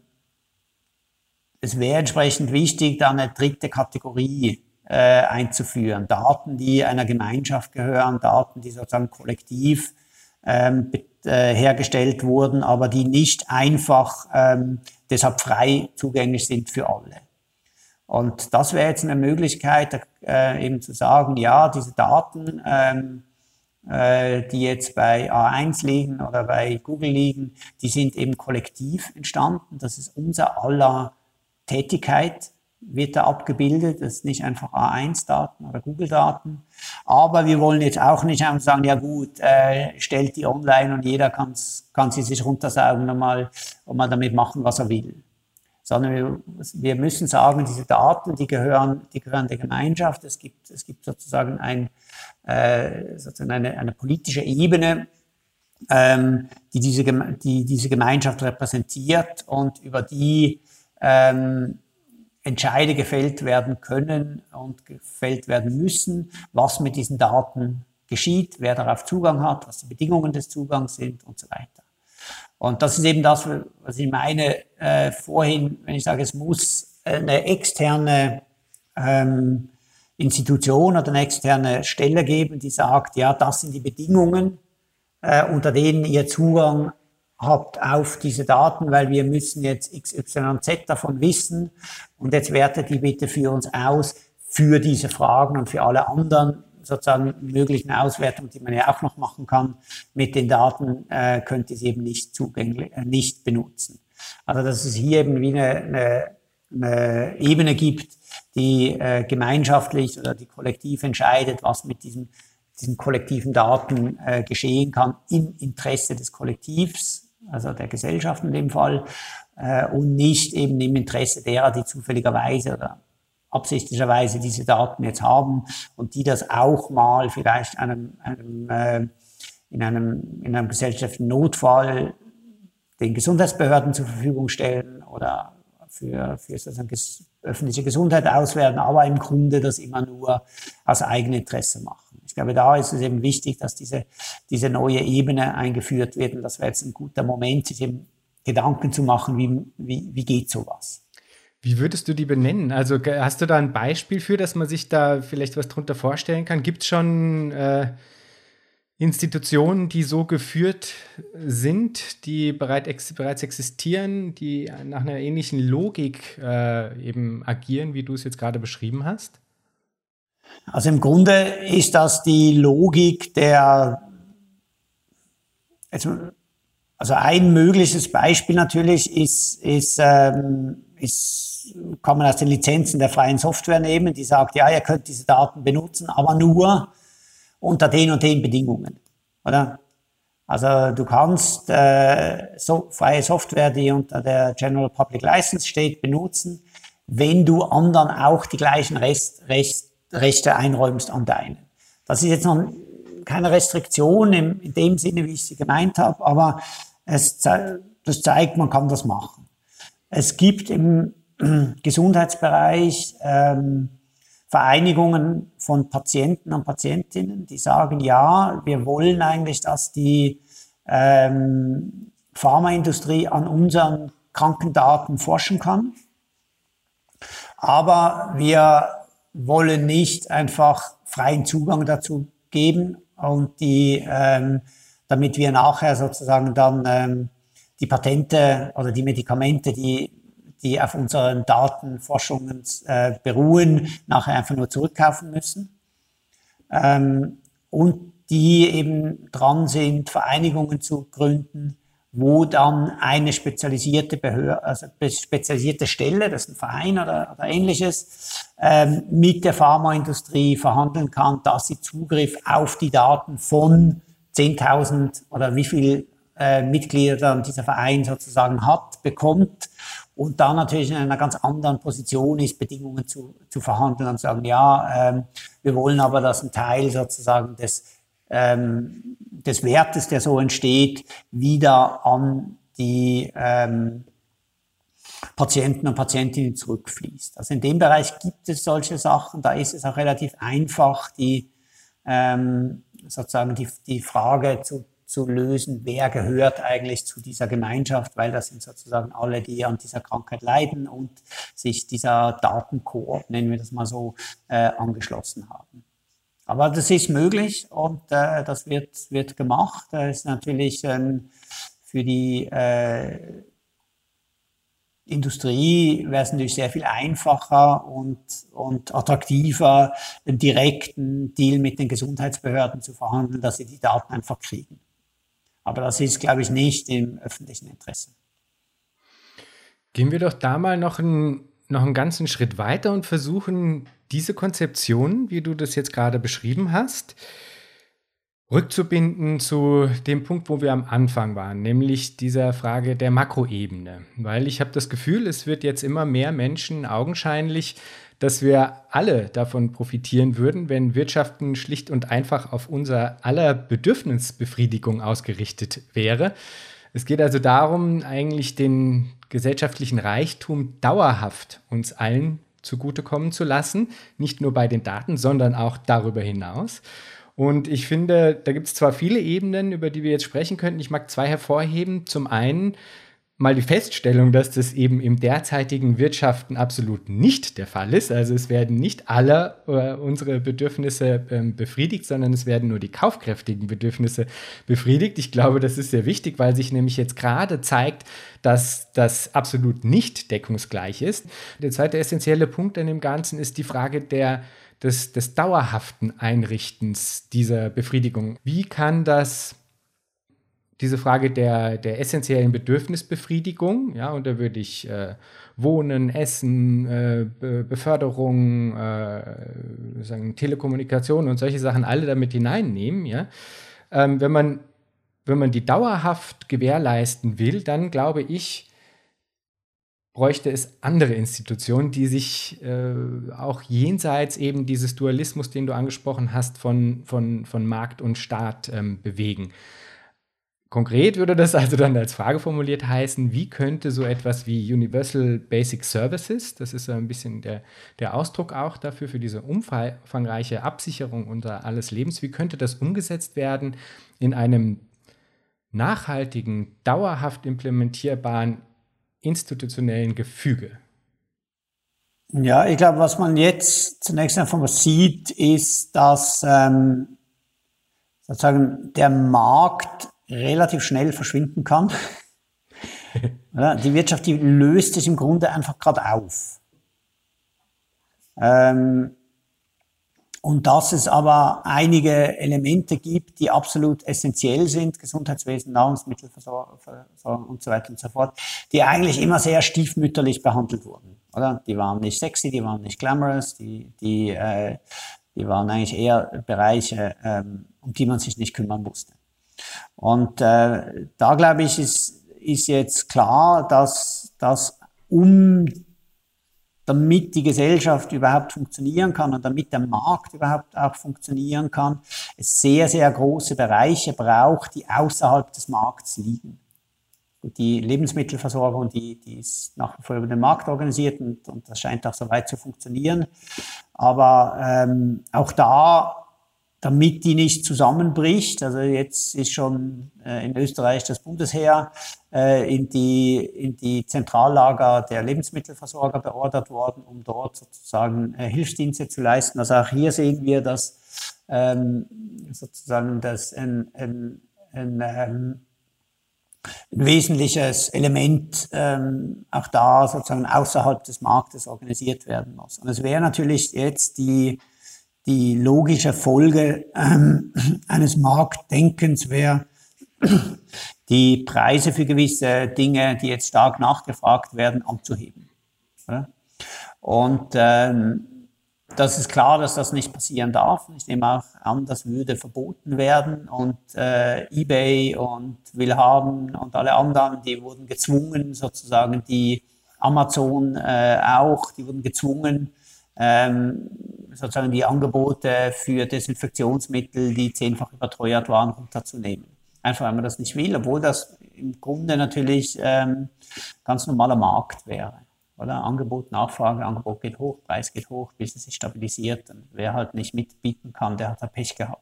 es wäre entsprechend wichtig, da eine dritte Kategorie äh, einzuführen. Daten, die einer Gemeinschaft gehören, Daten, die sozusagen kollektiv ähm, äh, hergestellt wurden, aber die nicht einfach ähm, deshalb frei zugänglich sind für alle. Und das wäre jetzt eine Möglichkeit, äh, eben zu sagen, ja, diese Daten, ähm, äh, die jetzt bei A1 liegen oder bei Google liegen, die sind eben kollektiv entstanden. Das ist unser aller Tätigkeit, wird da abgebildet. Das ist nicht einfach A1-Daten oder Google-Daten. Aber wir wollen jetzt auch nicht einfach sagen, ja gut, äh, stellt die online und jeder kann sie sich runtersaugen und mal, und mal damit machen, was er will sondern wir, wir, müssen sagen, diese Daten, die gehören, die gehören der Gemeinschaft. Es gibt, es gibt sozusagen, ein, äh, sozusagen eine, eine politische Ebene, ähm, die, diese, die diese Gemeinschaft repräsentiert und über die ähm, Entscheide gefällt werden können und gefällt werden müssen, was mit diesen Daten geschieht, wer darauf Zugang hat, was die Bedingungen des Zugangs sind und so weiter. Und das ist eben das, was ich meine äh, vorhin, wenn ich sage, es muss eine externe ähm, Institution oder eine externe Stelle geben, die sagt, ja, das sind die Bedingungen, äh, unter denen ihr Zugang habt auf diese Daten, weil wir müssen jetzt XYZ davon wissen. Und jetzt wertet die bitte für uns aus für diese Fragen und für alle anderen sozusagen möglichen Auswertungen, die man ja auch noch machen kann. Mit den Daten, äh, könnte sie eben nicht zugänglich, äh, nicht benutzen. Also dass es hier eben wie eine, eine, eine Ebene gibt, die äh, gemeinschaftlich oder die kollektiv entscheidet, was mit diesem, diesen kollektiven Daten äh, geschehen kann im Interesse des Kollektivs, also der Gesellschaft in dem Fall, äh, und nicht eben im Interesse derer, die zufälligerweise oder absichtlicherweise diese Daten jetzt haben und die das auch mal vielleicht einem, einem, äh, in, einem, in einem gesellschaftlichen Notfall den Gesundheitsbehörden zur Verfügung stellen oder für, für sozusagen öffentliche Gesundheit auswerten, aber im Grunde das immer nur aus eigenem Interesse machen. Ich glaube, da ist es eben wichtig, dass diese, diese neue Ebene eingeführt wird und das wäre jetzt ein guter Moment, sich eben Gedanken zu machen, wie, wie, wie geht sowas. Wie würdest du die benennen? Also hast du da ein Beispiel für, dass man sich da vielleicht was drunter vorstellen kann? Gibt es schon äh, Institutionen, die so geführt sind, die bereit ex bereits existieren, die nach einer ähnlichen Logik äh, eben agieren, wie du es jetzt gerade beschrieben hast? Also im Grunde ist das die Logik der, also ein mögliches Beispiel natürlich ist, ist, ähm, ist kann man aus den Lizenzen der freien Software nehmen, die sagt, ja, ihr könnt diese Daten benutzen, aber nur unter den und den Bedingungen. Oder? Also du kannst äh, so, freie Software, die unter der General Public License steht, benutzen, wenn du anderen auch die gleichen Rest, Rest, Rechte einräumst an deinen. Das ist jetzt noch keine Restriktion im, in dem Sinne, wie ich sie gemeint habe, aber es, das zeigt, man kann das machen. Es gibt im Gesundheitsbereich ähm, Vereinigungen von Patienten und Patientinnen, die sagen, ja, wir wollen eigentlich, dass die ähm, Pharmaindustrie an unseren Krankendaten forschen kann. Aber wir wollen nicht einfach freien Zugang dazu geben und die, ähm, damit wir nachher sozusagen dann ähm, die Patente oder die Medikamente, die die auf unseren Datenforschungen äh, beruhen, nachher einfach nur zurückkaufen müssen. Ähm, und die eben dran sind, Vereinigungen zu gründen, wo dann eine spezialisierte Behörde, also spezialisierte Stelle, das ist ein Verein oder, oder ähnliches, ähm, mit der Pharmaindustrie verhandeln kann, dass sie Zugriff auf die Daten von 10.000 oder wie viel äh, Mitglieder dieser Verein sozusagen hat, bekommt und dann natürlich in einer ganz anderen Position ist, Bedingungen zu, zu verhandeln und sagen, ja, ähm, wir wollen aber, dass ein Teil sozusagen des, ähm, des Wertes, der so entsteht, wieder an die ähm, Patienten und Patientinnen zurückfließt. Also in dem Bereich gibt es solche Sachen, da ist es auch relativ einfach, die, ähm, sozusagen die, die Frage zu, zu lösen, wer gehört eigentlich zu dieser Gemeinschaft, weil das sind sozusagen alle, die an dieser Krankheit leiden und sich dieser Datenkoop, nennen wir das mal so, äh, angeschlossen haben. Aber das ist möglich und äh, das wird, wird gemacht. Das ist natürlich ähm, für die äh, Industrie wäre es natürlich sehr viel einfacher und, und attraktiver, einen direkten Deal mit den Gesundheitsbehörden zu verhandeln, dass sie die Daten einfach kriegen. Aber das ist, glaube ich, nicht im öffentlichen Interesse. Gehen wir doch da mal noch einen, noch einen ganzen Schritt weiter und versuchen, diese Konzeption, wie du das jetzt gerade beschrieben hast, rückzubinden zu dem Punkt, wo wir am Anfang waren, nämlich dieser Frage der Makroebene. Weil ich habe das Gefühl, es wird jetzt immer mehr Menschen augenscheinlich, dass wir alle davon profitieren würden, wenn Wirtschaften schlicht und einfach auf unser aller Bedürfnisbefriedigung ausgerichtet wäre. Es geht also darum, eigentlich den gesellschaftlichen Reichtum dauerhaft uns allen zugutekommen zu lassen, nicht nur bei den Daten, sondern auch darüber hinaus. Und ich finde, da gibt es zwar viele Ebenen, über die wir jetzt sprechen könnten. Ich mag zwei hervorheben. Zum einen mal die Feststellung, dass das eben im derzeitigen Wirtschaften absolut nicht der Fall ist. Also es werden nicht alle äh, unsere Bedürfnisse ähm, befriedigt, sondern es werden nur die kaufkräftigen Bedürfnisse befriedigt. Ich glaube, das ist sehr wichtig, weil sich nämlich jetzt gerade zeigt, dass das absolut nicht deckungsgleich ist. Der zweite essentielle Punkt an dem Ganzen ist die Frage der des, des dauerhaften Einrichtens dieser Befriedigung. Wie kann das diese Frage der, der essentiellen Bedürfnisbefriedigung, ja, und da würde ich äh, Wohnen, Essen, äh, Be Beförderung, äh, sagen, Telekommunikation und solche Sachen alle damit hineinnehmen, ja. Ähm, wenn, man, wenn man die dauerhaft gewährleisten will, dann glaube ich, bräuchte es andere Institutionen, die sich äh, auch jenseits eben dieses Dualismus, den du angesprochen hast, von, von, von Markt und Staat ähm, bewegen. Konkret würde das also dann als Frage formuliert heißen, wie könnte so etwas wie Universal Basic Services, das ist so ein bisschen der, der Ausdruck auch dafür, für diese umfangreiche Absicherung unter alles Lebens, wie könnte das umgesetzt werden in einem nachhaltigen, dauerhaft implementierbaren institutionellen Gefüge? Ja, ich glaube, was man jetzt zunächst einfach mal sieht, ist, dass ähm, sozusagen der Markt relativ schnell verschwinden kann. die Wirtschaft, die löst es im Grunde einfach gerade auf. Ähm, und dass es aber einige Elemente gibt, die absolut essentiell sind, Gesundheitswesen, Nahrungsmittelversorgung und so weiter und so fort, die eigentlich immer sehr stiefmütterlich behandelt wurden. Oder? Die waren nicht sexy, die waren nicht glamorous, die, die, äh, die waren eigentlich eher Bereiche, ähm, um die man sich nicht kümmern musste. Und äh, da glaube ich, ist, ist jetzt klar, dass, dass um damit die Gesellschaft überhaupt funktionieren kann und damit der Markt überhaupt auch funktionieren kann, es sehr, sehr große Bereiche braucht, die außerhalb des Markts liegen. Die Lebensmittelversorgung, die, die ist nach wie vor über den Markt organisiert und, und das scheint auch so weit zu funktionieren. Aber ähm, auch da damit die nicht zusammenbricht. Also jetzt ist schon äh, in Österreich das Bundesheer äh, in, die, in die Zentrallager der Lebensmittelversorger beordert worden, um dort sozusagen äh, Hilfsdienste zu leisten. Also auch hier sehen wir, dass ähm, sozusagen das ein, ein, ein, ähm, ein wesentliches Element ähm, auch da sozusagen außerhalb des Marktes organisiert werden muss. Und es wäre natürlich jetzt die die logische Folge ähm, eines Marktdenkens wäre, die Preise für gewisse Dinge, die jetzt stark nachgefragt werden, anzuheben. Und ähm, das ist klar, dass das nicht passieren darf. Ich nehme auch an, das würde verboten werden. Und äh, eBay und Willhaben und alle anderen, die wurden gezwungen, sozusagen die Amazon äh, auch, die wurden gezwungen, ähm, sozusagen die Angebote für Desinfektionsmittel, die zehnfach überteuert waren, runterzunehmen. Einfach weil man das nicht will, obwohl das im Grunde natürlich ähm, ganz normaler Markt wäre. Oder? Angebot, Nachfrage, Angebot geht hoch, Preis geht hoch, bis es sich stabilisiert. Und wer halt nicht mitbieten kann, der hat halt Pech gehabt.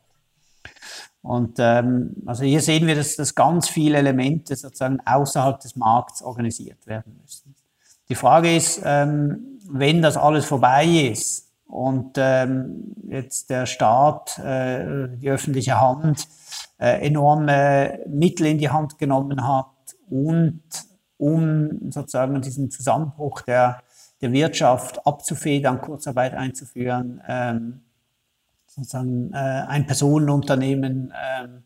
Und ähm, also hier sehen wir, dass, dass ganz viele Elemente sozusagen außerhalb des Markts organisiert werden müssen. Die Frage ist, ähm, wenn das alles vorbei ist und ähm, jetzt der Staat, äh, die öffentliche Hand äh, enorme Mittel in die Hand genommen hat und um sozusagen diesen Zusammenbruch der, der Wirtschaft abzufedern, Kurzarbeit einzuführen, ähm, sozusagen äh, ein Personenunternehmen ähm,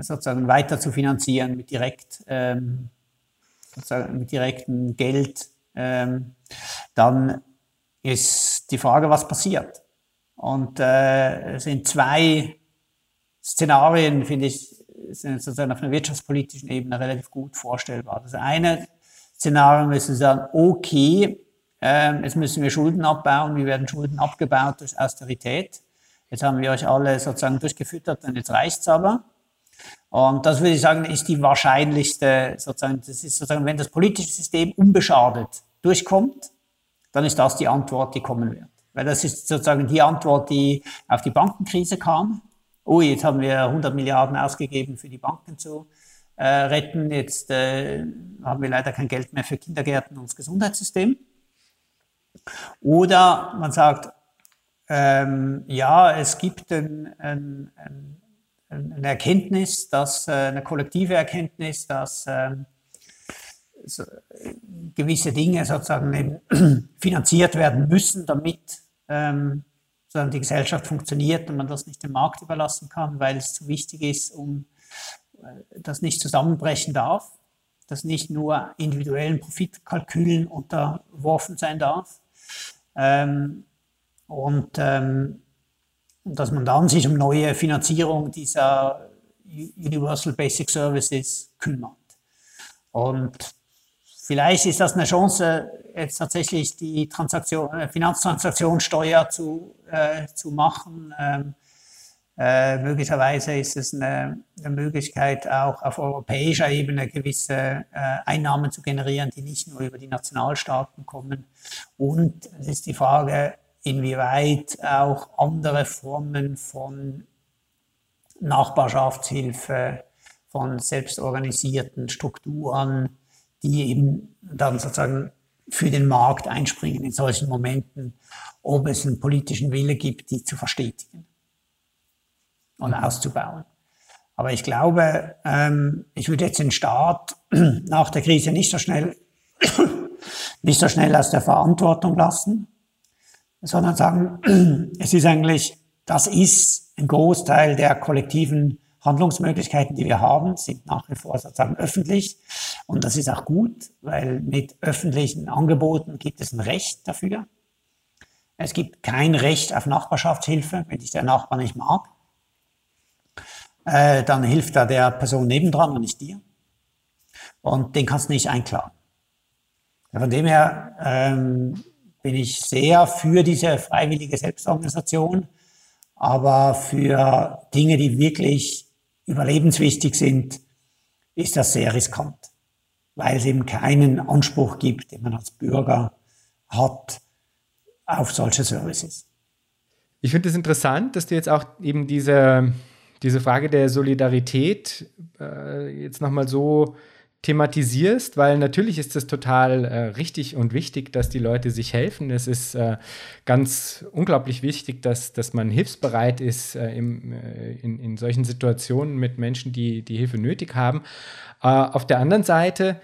sozusagen weiter zu finanzieren mit direkt ähm, sozusagen mit direktem Geld, ähm, dann ist die Frage, was passiert. Und äh, es sind zwei Szenarien, finde ich, sind sozusagen auf einer wirtschaftspolitischen Ebene relativ gut vorstellbar. Das eine Szenario müssen Sie sagen, okay, äh, jetzt müssen wir Schulden abbauen, wie werden Schulden abgebaut durch Austerität. Jetzt haben wir euch alle sozusagen durchgefüttert und jetzt reicht's aber. Und das würde ich sagen, ist die wahrscheinlichste, sozusagen, das ist sozusagen, wenn das politische System unbeschadet durchkommt, dann ist das die Antwort, die kommen wird. Weil das ist sozusagen die Antwort, die auf die Bankenkrise kam. Oh, jetzt haben wir 100 Milliarden ausgegeben für die Banken zu äh, retten. Jetzt äh, haben wir leider kein Geld mehr für Kindergärten und das Gesundheitssystem. Oder man sagt, ähm, ja, es gibt ein, ein, ein, eine Erkenntnis, dass äh, eine kollektive Erkenntnis, dass ähm, gewisse Dinge sozusagen finanziert werden müssen, damit ähm, die Gesellschaft funktioniert und man das nicht dem Markt überlassen kann, weil es zu wichtig ist, um äh, das nicht zusammenbrechen darf, das nicht nur individuellen Profitkalkülen unterworfen sein darf. Ähm, und dass man dann sich um neue Finanzierung dieser Universal Basic Services kümmert. Und vielleicht ist das eine Chance, jetzt tatsächlich die Transaktion, äh, Finanztransaktionssteuer zu, äh, zu machen. Ähm, äh, möglicherweise ist es eine, eine, Möglichkeit, auch auf europäischer Ebene gewisse äh, Einnahmen zu generieren, die nicht nur über die Nationalstaaten kommen. Und es ist die Frage, inwieweit auch andere Formen von Nachbarschaftshilfe, von selbstorganisierten Strukturen, die eben dann sozusagen für den Markt einspringen in solchen Momenten, ob es einen politischen Wille gibt, die zu verstetigen und mhm. auszubauen. Aber ich glaube, ähm, ich würde jetzt den Staat nach der Krise nicht so schnell, nicht so schnell aus der Verantwortung lassen sondern sagen, es ist eigentlich, das ist ein Großteil der kollektiven Handlungsmöglichkeiten, die wir haben, sind nach wie vor sozusagen öffentlich. Und das ist auch gut, weil mit öffentlichen Angeboten gibt es ein Recht dafür. Es gibt kein Recht auf Nachbarschaftshilfe, wenn dich der Nachbar nicht mag. Äh, dann hilft da der Person nebendran und nicht dir. Und den kannst du nicht einklagen. Von dem her ähm, bin ich sehr für diese freiwillige Selbstorganisation, aber für Dinge, die wirklich überlebenswichtig sind, ist das sehr riskant, weil es eben keinen Anspruch gibt, den man als Bürger hat auf solche Services. Ich finde es das interessant, dass du jetzt auch eben diese, diese Frage der Solidarität äh, jetzt nochmal so thematisierst, weil natürlich ist es total äh, richtig und wichtig, dass die Leute sich helfen. Es ist äh, ganz unglaublich wichtig, dass, dass man hilfsbereit ist äh, im, äh, in, in solchen Situationen mit Menschen, die, die Hilfe nötig haben. Äh, auf der anderen Seite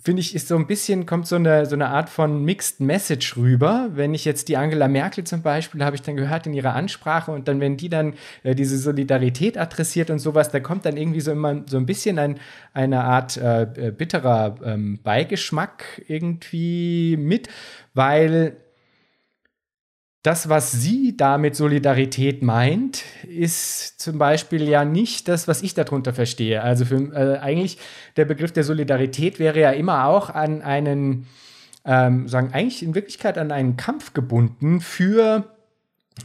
finde ich, ist so ein bisschen, kommt so eine, so eine Art von Mixed Message rüber. Wenn ich jetzt die Angela Merkel zum Beispiel, habe ich dann gehört in ihrer Ansprache und dann, wenn die dann äh, diese Solidarität adressiert und sowas, da kommt dann irgendwie so immer so ein bisschen ein, eine Art äh, äh bitterer ähm, Beigeschmack irgendwie mit, weil das, was sie da mit Solidarität meint, ist zum Beispiel ja nicht das, was ich darunter verstehe. Also für, äh, eigentlich der Begriff der Solidarität wäre ja immer auch an einen, ähm, sagen, eigentlich in Wirklichkeit an einen Kampf gebunden für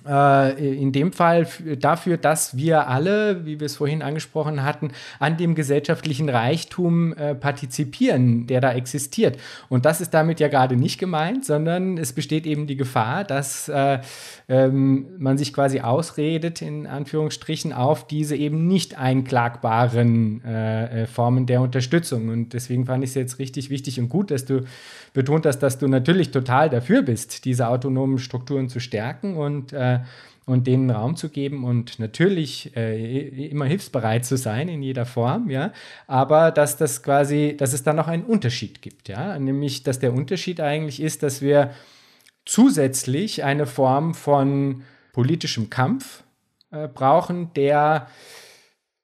in dem Fall dafür, dass wir alle, wie wir es vorhin angesprochen hatten, an dem gesellschaftlichen Reichtum äh, partizipieren, der da existiert. Und das ist damit ja gerade nicht gemeint, sondern es besteht eben die Gefahr, dass äh, ähm, man sich quasi ausredet, in Anführungsstrichen, auf diese eben nicht einklagbaren äh, äh Formen der Unterstützung. Und deswegen fand ich es jetzt richtig wichtig und gut, dass du betont hast, dass du natürlich total dafür bist, diese autonomen Strukturen zu stärken und äh, und denen Raum zu geben und natürlich äh, immer hilfsbereit zu sein in jeder Form, ja, aber dass das quasi, dass es da noch einen Unterschied gibt, ja, nämlich, dass der Unterschied eigentlich ist, dass wir zusätzlich eine Form von politischem Kampf äh, brauchen, der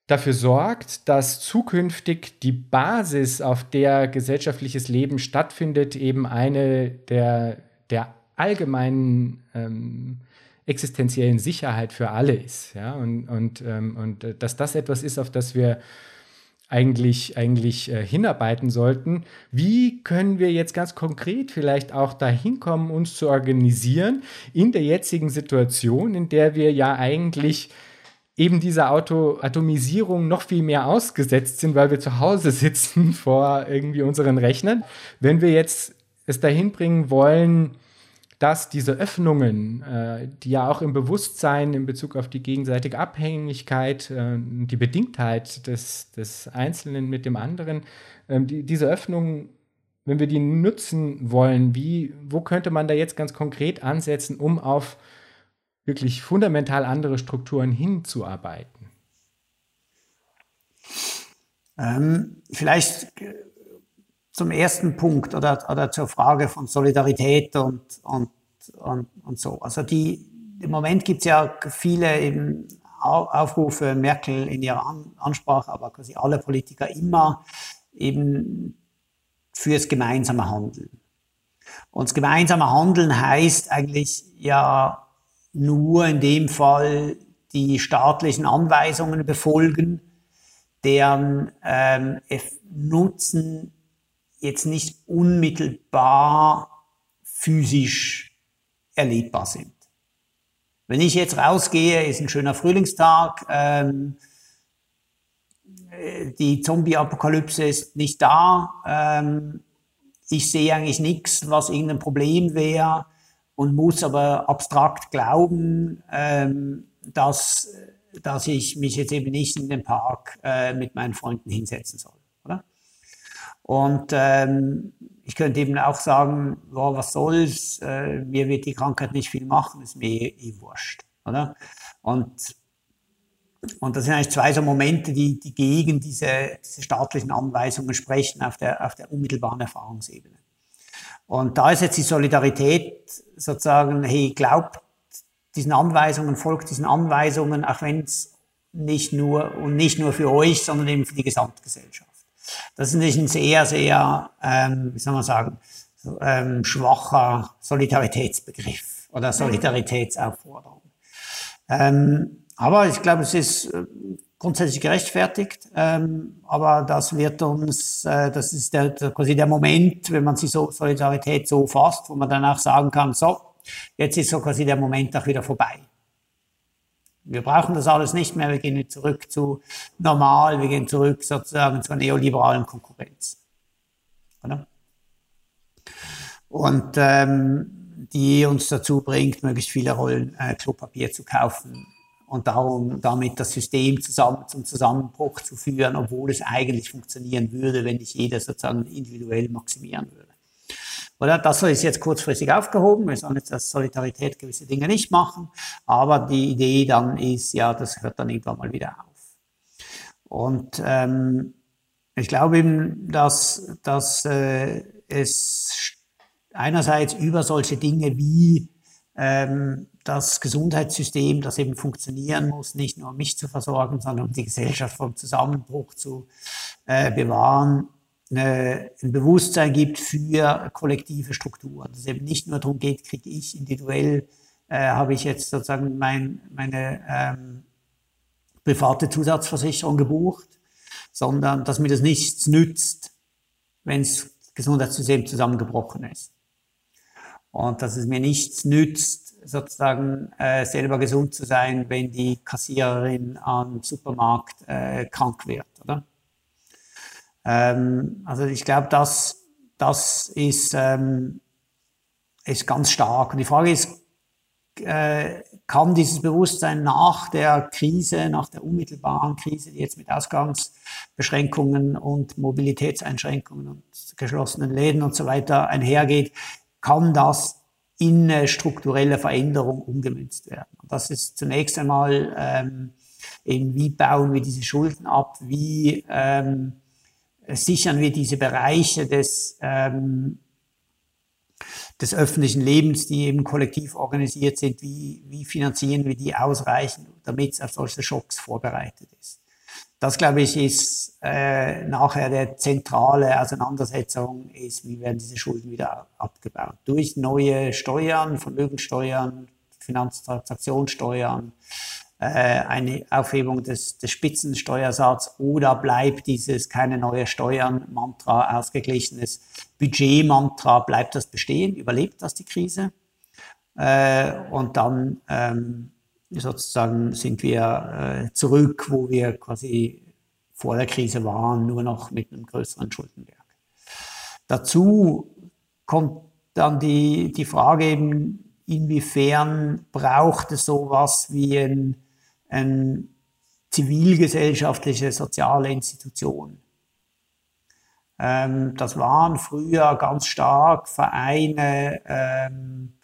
dafür sorgt, dass zukünftig die Basis, auf der gesellschaftliches Leben stattfindet, eben eine der, der allgemeinen ähm, existenziellen Sicherheit für alle ist. Ja? Und, und, ähm, und äh, dass das etwas ist, auf das wir eigentlich, eigentlich äh, hinarbeiten sollten. Wie können wir jetzt ganz konkret vielleicht auch dahin kommen, uns zu organisieren in der jetzigen Situation, in der wir ja eigentlich eben dieser Auto Atomisierung noch viel mehr ausgesetzt sind, weil wir zu Hause sitzen vor irgendwie unseren Rechnern. Wenn wir jetzt es dahin bringen wollen, dass diese Öffnungen, äh, die ja auch im Bewusstsein in Bezug auf die gegenseitige Abhängigkeit, äh, die Bedingtheit des, des Einzelnen mit dem anderen, äh, die, diese Öffnungen, wenn wir die nutzen wollen, wie, wo könnte man da jetzt ganz konkret ansetzen, um auf wirklich fundamental andere Strukturen hinzuarbeiten? Ähm, vielleicht zum ersten Punkt oder, oder zur Frage von Solidarität und, und, und, und so. Also die, im Moment gibt es ja viele eben Aufrufe, Merkel in ihrer Ansprache, aber quasi alle Politiker immer eben fürs gemeinsame Handeln. Und das gemeinsame Handeln heißt eigentlich ja nur in dem Fall die staatlichen Anweisungen befolgen, deren ähm, Nutzen jetzt nicht unmittelbar physisch erlebbar sind. Wenn ich jetzt rausgehe, ist ein schöner Frühlingstag, ähm, die Zombie-Apokalypse ist nicht da, ähm, ich sehe eigentlich nichts, was irgendein Problem wäre, und muss aber abstrakt glauben, ähm, dass, dass ich mich jetzt eben nicht in den Park äh, mit meinen Freunden hinsetzen soll. Oder? Und ähm, ich könnte eben auch sagen, boah, was soll's, äh, mir wird die Krankheit nicht viel machen, ist mir eh, eh wurscht. Oder? Und, und das sind eigentlich zwei so Momente, die, die gegen diese, diese staatlichen Anweisungen sprechen auf der, auf der unmittelbaren Erfahrungsebene. Und da ist jetzt die Solidarität sozusagen, hey, glaubt diesen Anweisungen, folgt diesen Anweisungen, auch wenn es nicht nur und nicht nur für euch, sondern eben für die Gesamtgesellschaft. Das ist natürlich ein sehr, sehr, ähm, wie soll man sagen, ähm, schwacher Solidaritätsbegriff oder Solidaritätsaufforderung. Ähm, aber ich glaube, es ist äh, grundsätzlich gerechtfertigt, ähm, aber das wird uns, äh, das ist der, der, quasi der Moment, wenn man sich so Solidarität so fasst, wo man danach sagen kann, so, jetzt ist so quasi der Moment auch wieder vorbei. Wir brauchen das alles nicht mehr, wir gehen zurück zu normal, wir gehen zurück sozusagen zur neoliberalen Konkurrenz. Oder? Und ähm, die uns dazu bringt, möglichst viele Rollen äh, Klopapier zu kaufen, und darum damit das System zusammen, zum Zusammenbruch zu führen, obwohl es eigentlich funktionieren würde, wenn nicht jeder sozusagen individuell maximieren würde. Oder das ist jetzt kurzfristig aufgehoben. Wir sollen jetzt als Solidarität gewisse Dinge nicht machen. Aber die Idee dann ist, ja, das hört dann irgendwann mal wieder auf. Und ähm, ich glaube eben, dass, dass äh, es einerseits über solche Dinge wie ähm, das Gesundheitssystem, das eben funktionieren muss, nicht nur um mich zu versorgen, sondern um die Gesellschaft vom Zusammenbruch zu äh, bewahren, äh, ein Bewusstsein gibt für kollektive Strukturen. Dass es eben nicht nur darum geht, kriege ich individuell, äh, habe ich jetzt sozusagen mein, meine ähm, private Zusatzversicherung gebucht, sondern dass mir das nichts nützt, wenn das Gesundheitssystem zusammengebrochen ist. Und dass es mir nichts nützt, sozusagen äh, selber gesund zu sein, wenn die Kassiererin am Supermarkt äh, krank wird, oder? Ähm, also ich glaube, das, das ist, ähm, ist ganz stark. Und die Frage ist, äh, kann dieses Bewusstsein nach der Krise, nach der unmittelbaren Krise, die jetzt mit Ausgangsbeschränkungen und Mobilitätseinschränkungen und geschlossenen Läden und so weiter einhergeht, kann das in strukturelle Veränderung umgemünzt werden. Und das ist zunächst einmal ähm, eben, wie bauen wir diese Schulden ab, wie ähm, sichern wir diese Bereiche des ähm, des öffentlichen Lebens, die eben kollektiv organisiert sind, wie, wie finanzieren wir die ausreichend, damit es auf solche Schocks vorbereitet ist. Das, glaube ich, ist äh, nachher der zentrale Auseinandersetzung, ist, wie werden diese Schulden wieder abgebaut. Durch neue Steuern, Vermögensteuern, Finanztransaktionssteuern, äh, eine Aufhebung des, des Spitzensteuersatzes oder bleibt dieses keine neue Steuern-Mantra, ausgeglichenes Budget-Mantra, bleibt das bestehen, überlebt das die Krise? Äh, und dann ähm, sozusagen sind wir äh, zurück, wo wir quasi vor der Krise waren, nur noch mit einem größeren Schuldenberg. Dazu kommt dann die, die Frage eben, inwiefern braucht es sowas wie ein eine zivilgesellschaftliche soziale Institution. Ähm, das waren früher ganz stark Vereine, ähm,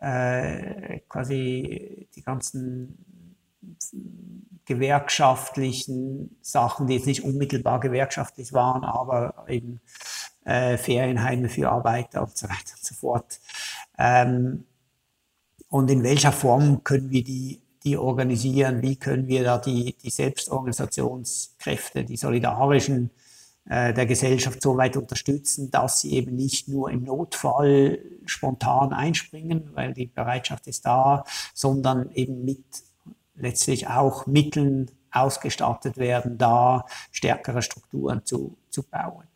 äh, quasi die ganzen gewerkschaftlichen Sachen, die jetzt nicht unmittelbar gewerkschaftlich waren, aber eben äh, Ferienheime für Arbeiter und so weiter und so fort. Ähm, und in welcher Form können wir die die organisieren, wie können wir da die, die Selbstorganisationskräfte, die solidarischen der Gesellschaft so weit unterstützen, dass sie eben nicht nur im Notfall spontan einspringen, weil die Bereitschaft ist da, sondern eben mit letztlich auch Mitteln ausgestattet werden, da stärkere Strukturen zu, zu bauen.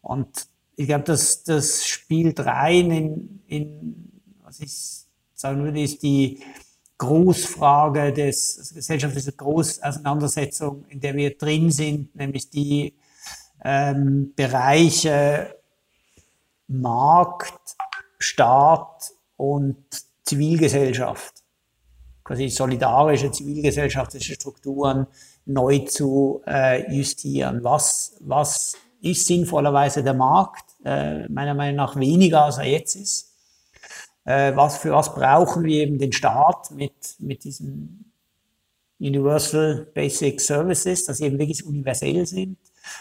Und ich glaube, das, das spielt rein in, in, was ich sagen würde, ist die, Großfrage des also gesellschaftlichen Großauseinandersetzung, in der wir drin sind, nämlich die ähm, Bereiche Markt, Staat und Zivilgesellschaft, quasi solidarische zivilgesellschaftliche Strukturen neu zu äh, justieren. Was, was ist sinnvollerweise der Markt? Äh, meiner Meinung nach weniger, als er jetzt ist äh, was für was brauchen wir eben den Staat mit, mit diesen Universal Basic Services, dass sie eben wirklich universell sind.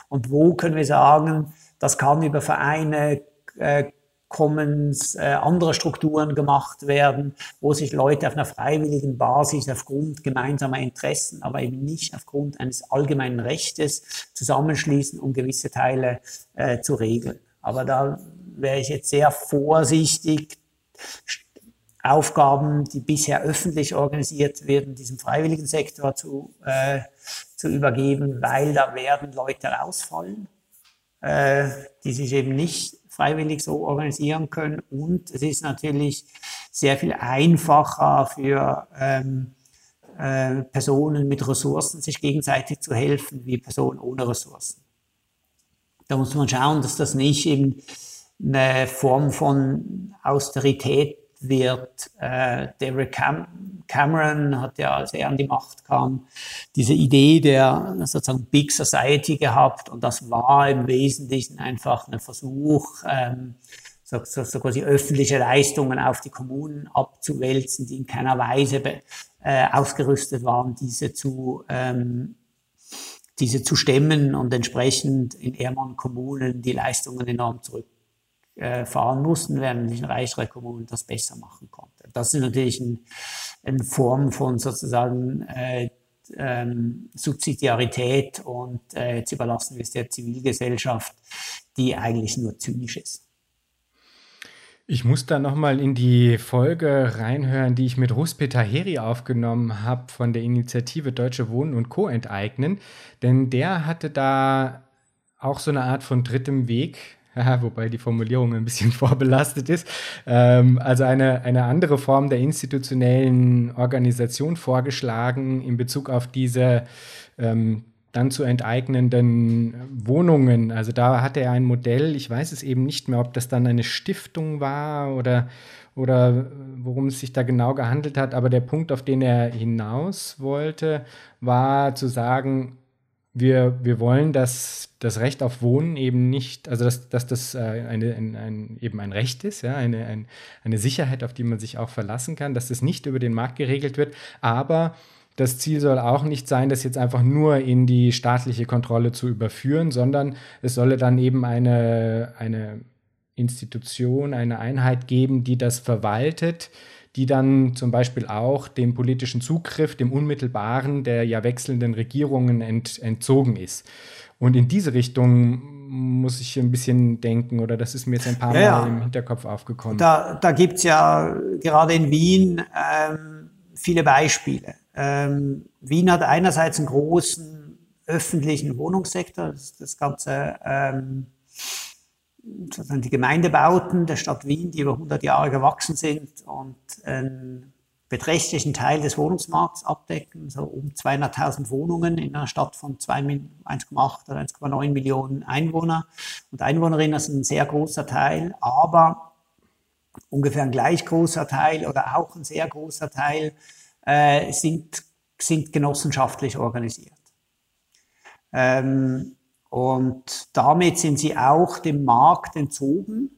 Und wo können wir sagen, das kann über Vereine, äh, Commons, äh, andere Strukturen gemacht werden, wo sich Leute auf einer freiwilligen Basis aufgrund gemeinsamer Interessen, aber eben nicht aufgrund eines allgemeinen Rechtes zusammenschließen, um gewisse Teile äh, zu regeln. Aber da wäre ich jetzt sehr vorsichtig, Aufgaben, die bisher öffentlich organisiert werden, diesem freiwilligen Sektor zu, äh, zu übergeben, weil da werden Leute rausfallen, äh, die sich eben nicht freiwillig so organisieren können. Und es ist natürlich sehr viel einfacher für ähm, äh, Personen mit Ressourcen, sich gegenseitig zu helfen, wie Personen ohne Ressourcen. Da muss man schauen, dass das nicht eben eine Form von Austerität wird. Äh, David Cam Cameron hat ja, als er an die Macht kam, diese Idee der sozusagen Big Society gehabt und das war im Wesentlichen einfach ein Versuch, ähm, so, so, so quasi öffentliche Leistungen auf die Kommunen abzuwälzen, die in keiner Weise äh, ausgerüstet waren, diese zu ähm, diese zu stemmen und entsprechend in ärmeren Kommunen die Leistungen enorm zurück äh, fahren mussten, während in reichere Kommunen das besser machen konnten. Das ist natürlich ein, eine Form von sozusagen äh, ähm, Subsidiarität und äh, jetzt überlassen wir es der Zivilgesellschaft, die eigentlich nur zynisch ist. Ich muss da nochmal in die Folge reinhören, die ich mit Rus-Peter Heri aufgenommen habe von der Initiative Deutsche Wohnen und Co. enteignen. Denn der hatte da auch so eine Art von drittem Weg wobei die Formulierung ein bisschen vorbelastet ist, ähm, also eine, eine andere Form der institutionellen Organisation vorgeschlagen in Bezug auf diese ähm, dann zu enteignenden Wohnungen. Also da hatte er ein Modell, ich weiß es eben nicht mehr, ob das dann eine Stiftung war oder, oder worum es sich da genau gehandelt hat, aber der Punkt, auf den er hinaus wollte, war zu sagen, wir, wir wollen, dass das Recht auf Wohnen eben nicht, also dass, dass das äh, eine, ein, ein, eben ein Recht ist, ja, eine, ein, eine Sicherheit, auf die man sich auch verlassen kann, dass das nicht über den Markt geregelt wird, aber das Ziel soll auch nicht sein, das jetzt einfach nur in die staatliche Kontrolle zu überführen, sondern es solle dann eben eine, eine Institution, eine Einheit geben, die das verwaltet, die dann zum Beispiel auch dem politischen Zugriff, dem unmittelbaren der ja wechselnden Regierungen ent, entzogen ist. Und in diese Richtung muss ich ein bisschen denken oder das ist mir jetzt ein paar ja, Mal im Hinterkopf aufgekommen. Da, da gibt es ja gerade in Wien ähm, viele Beispiele. Ähm, Wien hat einerseits einen großen öffentlichen Wohnungssektor, das, das ganze ähm, sozusagen die Gemeindebauten der Stadt Wien, die über 100 Jahre gewachsen sind und einen beträchtlichen Teil des Wohnungsmarkts abdecken, so um 200.000 Wohnungen in einer Stadt von 1,8 oder 1,9 Millionen Einwohner und Einwohnerinnen. Ist ein sehr großer Teil, aber ungefähr ein gleich großer Teil oder auch ein sehr großer Teil äh, sind, sind genossenschaftlich organisiert. Ähm, und damit sind sie auch dem Markt entzogen,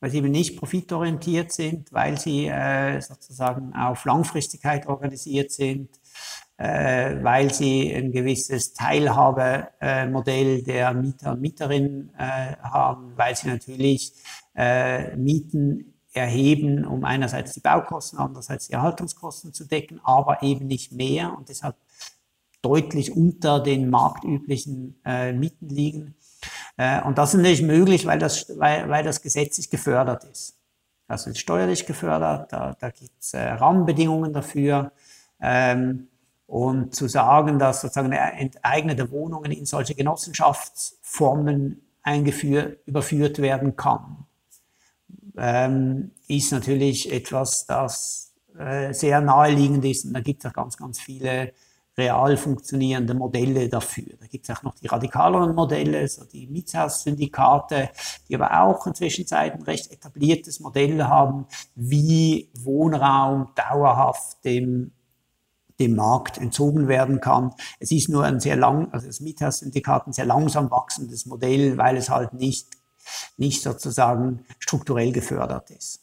weil sie eben nicht profitorientiert sind, weil sie äh, sozusagen auf Langfristigkeit organisiert sind, äh, weil sie ein gewisses Teilhabemodell äh, der Mieter und Mieterinnen äh, haben, weil sie natürlich äh, Mieten erheben, um einerseits die Baukosten, andererseits die Erhaltungskosten zu decken, aber eben nicht mehr. Und deshalb deutlich unter den marktüblichen äh, Mieten liegen. Äh, und das ist natürlich möglich, weil das, weil, weil das gesetzlich gefördert ist. Das ist steuerlich gefördert, da, da gibt es äh, Rahmenbedingungen dafür. Ähm, und zu sagen, dass sozusagen enteignete Wohnungen in solche Genossenschaftsformen eingeführt, überführt werden kann, ähm, ist natürlich etwas, das äh, sehr naheliegend ist. Und da gibt es ganz, ganz viele real funktionierende Modelle dafür. Da gibt es auch noch die radikaleren Modelle, so die Mietshaus-Syndikate, die aber auch inzwischen ein recht etabliertes Modell haben, wie Wohnraum dauerhaft dem dem Markt entzogen werden kann. Es ist nur ein sehr lang, also das Mietshaus-Syndikat ein sehr langsam wachsendes Modell, weil es halt nicht, nicht sozusagen strukturell gefördert ist.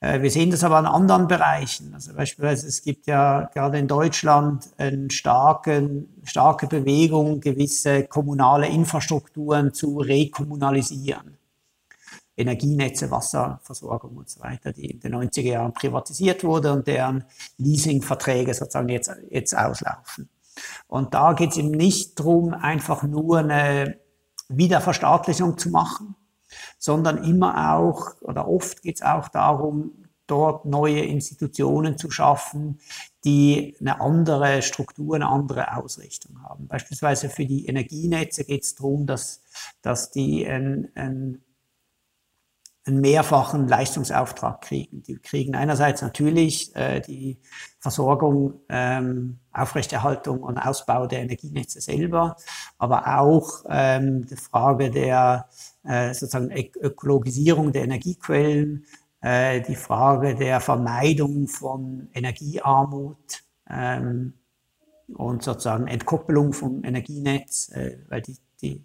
Äh, wir sehen das aber in anderen Bereichen. Also beispielsweise es gibt ja gerade in Deutschland eine starke, starke Bewegung, gewisse kommunale Infrastrukturen zu rekommunalisieren. Energienetze, Wasserversorgung und so weiter, die in den 90er Jahren privatisiert wurde und deren Leasingverträge sozusagen jetzt, jetzt auslaufen. Und da geht es eben nicht darum, einfach nur eine Wiederverstaatlichung zu machen, sondern immer auch oder oft geht es auch darum, dort neue Institutionen zu schaffen, die eine andere Struktur, eine andere Ausrichtung haben. Beispielsweise für die Energienetze geht es darum, dass, dass die ein, ein, einen mehrfachen Leistungsauftrag kriegen. Die kriegen einerseits natürlich äh, die Versorgung, ähm, Aufrechterhaltung und Ausbau der Energienetze selber, aber auch ähm, die Frage der äh, sozusagen Ökologisierung der Energiequellen, äh, die Frage der Vermeidung von Energiearmut ähm, und sozusagen Entkoppelung vom Energienetz, äh, weil die, die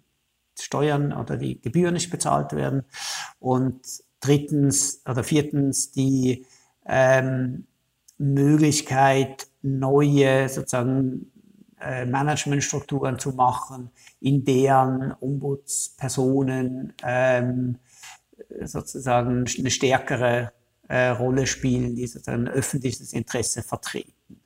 Steuern oder die Gebühren nicht bezahlt werden. Und drittens oder viertens die ähm, Möglichkeit, neue sozusagen äh, Managementstrukturen zu machen, in deren Ombudspersonen ähm, sozusagen eine stärkere äh, Rolle spielen, die sozusagen öffentliches Interesse vertreten.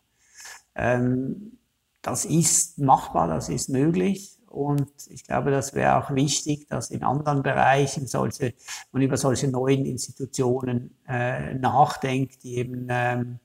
Ähm, das ist machbar, das ist möglich. Und ich glaube, das wäre auch wichtig, dass in anderen Bereichen solche, man über solche neuen Institutionen äh, nachdenkt, die eben ähm,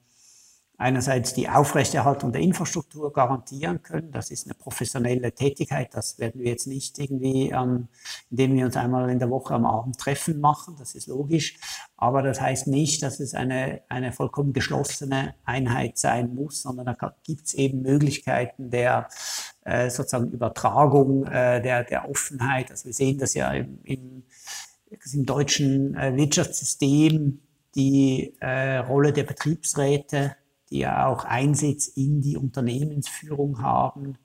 einerseits die Aufrechterhaltung der Infrastruktur garantieren können. Das ist eine professionelle Tätigkeit. Das werden wir jetzt nicht irgendwie, ähm, indem wir uns einmal in der Woche am Abend treffen machen. Das ist logisch. Aber das heißt nicht, dass es eine, eine vollkommen geschlossene Einheit sein muss, sondern da gibt es eben Möglichkeiten der äh, sozusagen Übertragung, äh, der, der Offenheit. Also wir sehen das ja im, im, im deutschen äh, Wirtschaftssystem, die äh, Rolle der Betriebsräte die ja auch Einsitz in die Unternehmensführung haben,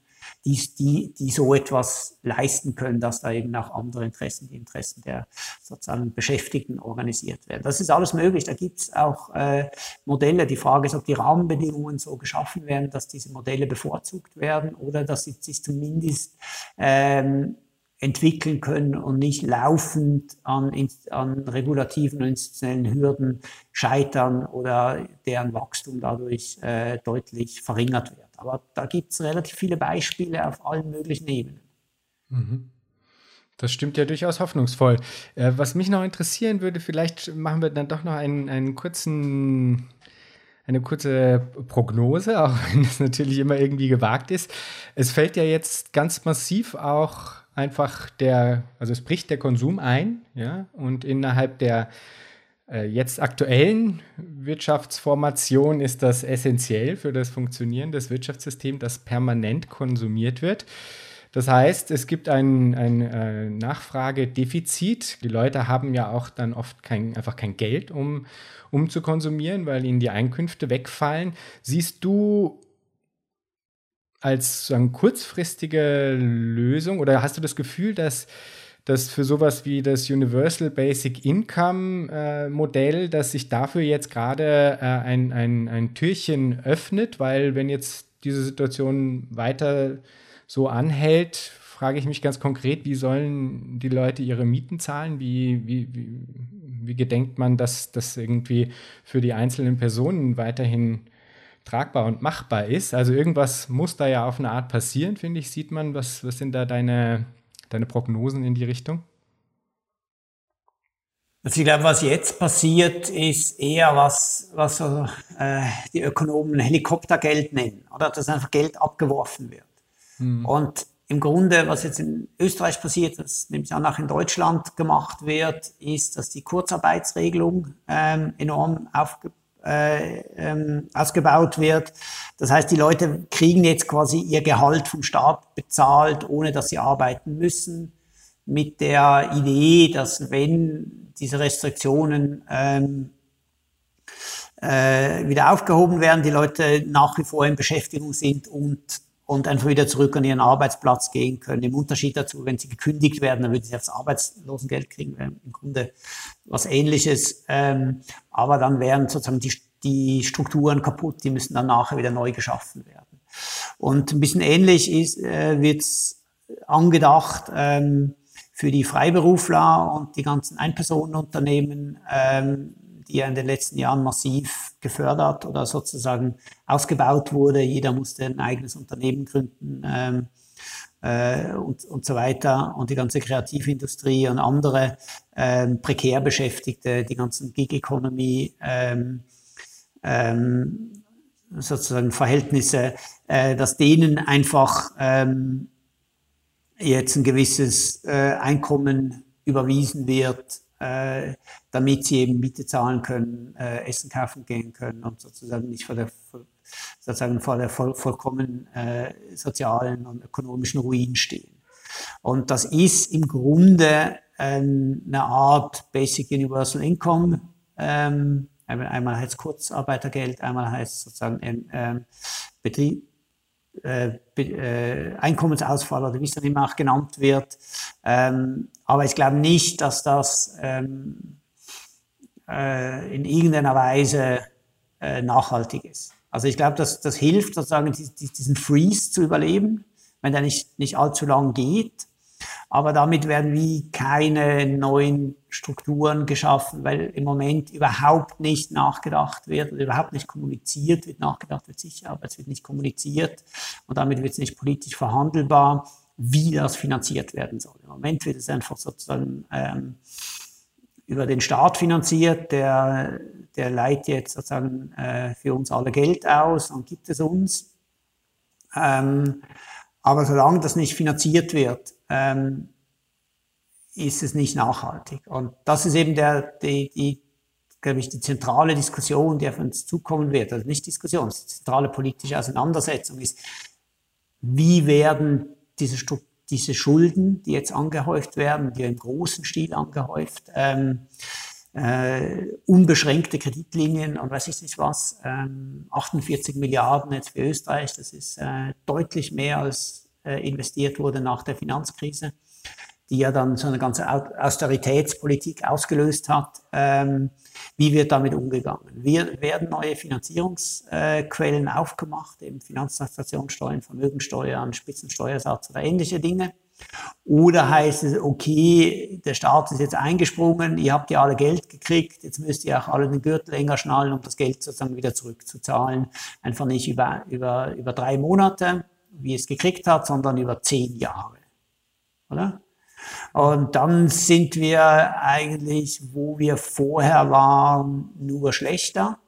die, die, die so etwas leisten können, dass da eben auch andere Interessen, die Interessen der sozusagen Beschäftigten organisiert werden. Das ist alles möglich. Da gibt es auch äh, Modelle. Die Frage ist, ob die Rahmenbedingungen so geschaffen werden, dass diese Modelle bevorzugt werden oder dass sie sich zumindest ähm, entwickeln können und nicht laufend an, an regulativen und institutionellen Hürden scheitern oder deren Wachstum dadurch äh, deutlich verringert wird. Aber da gibt es relativ viele Beispiele auf allen möglichen Ebenen. Mhm. Das stimmt ja durchaus hoffnungsvoll. Äh, was mich noch interessieren würde, vielleicht machen wir dann doch noch einen, einen kurzen eine kurze Prognose, auch wenn es natürlich immer irgendwie gewagt ist. Es fällt ja jetzt ganz massiv auch einfach der, also es bricht der Konsum ein, ja, und innerhalb der äh, jetzt aktuellen Wirtschaftsformation ist das essentiell für das Funktionieren des Wirtschaftssystems, das permanent konsumiert wird. Das heißt, es gibt ein, ein äh, Nachfragedefizit. Die Leute haben ja auch dann oft kein, einfach kein Geld, um, um zu konsumieren, weil ihnen die Einkünfte wegfallen. Siehst du als sagen, kurzfristige Lösung oder hast du das Gefühl, dass dass für sowas wie das Universal Basic Income äh, Modell, dass sich dafür jetzt gerade äh, ein, ein, ein Türchen öffnet, weil wenn jetzt diese Situation weiter so anhält, frage ich mich ganz konkret, wie sollen die Leute ihre Mieten zahlen? Wie, wie, wie, wie gedenkt man, dass das irgendwie für die einzelnen Personen weiterhin tragbar und machbar ist. Also irgendwas muss da ja auf eine Art passieren, finde ich, sieht man. Was, was sind da deine, deine Prognosen in die Richtung? Also ich glaube, was jetzt passiert, ist eher was, was so, äh, die Ökonomen Helikoptergeld nennen, oder dass einfach Geld abgeworfen wird. Hm. Und im Grunde, was jetzt in Österreich passiert, das nämlich auch in Deutschland gemacht wird, ist, dass die Kurzarbeitsregelung ähm, enorm aufge äh, ähm, ausgebaut wird. Das heißt, die Leute kriegen jetzt quasi ihr Gehalt vom Staat bezahlt, ohne dass sie arbeiten müssen, mit der Idee, dass wenn diese Restriktionen ähm, äh, wieder aufgehoben werden, die Leute nach wie vor in Beschäftigung sind und und einfach wieder zurück an ihren Arbeitsplatz gehen können. Im Unterschied dazu, wenn sie gekündigt werden, dann würden sie das Arbeitslosengeld kriegen, im Grunde was ähnliches. Ähm, aber dann wären sozusagen die, die Strukturen kaputt, die müssen dann nachher wieder neu geschaffen werden. Und ein bisschen ähnlich ist, äh, wird angedacht ähm, für die Freiberufler und die ganzen Einpersonenunternehmen, ähm, die ja in den letzten Jahren massiv gefördert oder sozusagen ausgebaut wurde. Jeder musste ein eigenes Unternehmen gründen ähm, äh, und, und so weiter. Und die ganze Kreativindustrie und andere ähm, prekär Beschäftigte, die ganzen Gig-Economy, ähm, ähm, sozusagen Verhältnisse, äh, dass denen einfach ähm, jetzt ein gewisses äh, Einkommen überwiesen wird, äh, damit sie eben Miete zahlen können, äh, Essen kaufen gehen können und sozusagen nicht vor der sozusagen vor der voll, vollkommen äh, sozialen und ökonomischen Ruin stehen. Und das ist im Grunde ähm, eine Art Basic Universal Income. Ähm, einmal heißt Kurzarbeitergeld, einmal heißt sozusagen ähm, Betrieb, äh, äh, Einkommensausfall oder wie es dann immer auch genannt wird. Ähm, aber ich glaube nicht, dass das ähm, äh, in irgendeiner Weise äh, nachhaltig ist. Also ich glaube, dass das hilft sozusagen diesen Freeze zu überleben, wenn der nicht, nicht allzu lang geht. Aber damit werden wie keine neuen Strukturen geschaffen, weil im Moment überhaupt nicht nachgedacht wird oder überhaupt nicht kommuniziert wird. Nachgedacht wird sicher, aber es wird nicht kommuniziert und damit wird es nicht politisch verhandelbar, wie das finanziert werden soll. Im Moment wird es einfach sozusagen ähm, über den Staat finanziert, der, der leiht jetzt sozusagen äh, für uns alle Geld aus und gibt es uns. Ähm, aber solange das nicht finanziert wird, ähm, ist es nicht nachhaltig. Und das ist eben der, die, die, glaube ich, die zentrale Diskussion, die auf uns zukommen wird. Also nicht Diskussion, die zentrale politische Auseinandersetzung ist, wie werden diese, diese Schulden, die jetzt angehäuft werden, die im großen Stil angehäuft, ähm, äh, unbeschränkte Kreditlinien und weiß ich nicht was, ähm, 48 Milliarden jetzt für Österreich, das ist äh, deutlich mehr als äh, investiert wurde nach der Finanzkrise die ja dann so eine ganze Austeritätspolitik ausgelöst hat. Ähm, wie wird damit umgegangen? Wir, werden neue Finanzierungsquellen aufgemacht, eben Finanztransaktionssteuern, Vermögensteuern, Spitzensteuersatz oder ähnliche Dinge? Oder heißt es, okay, der Staat ist jetzt eingesprungen, ihr habt ja alle Geld gekriegt, jetzt müsst ihr auch alle den Gürtel enger schnallen, um das Geld sozusagen wieder zurückzuzahlen. Einfach nicht über, über, über drei Monate, wie es gekriegt hat, sondern über zehn Jahre. Oder? Und dann sind wir eigentlich, wo wir vorher waren, nur schlechter.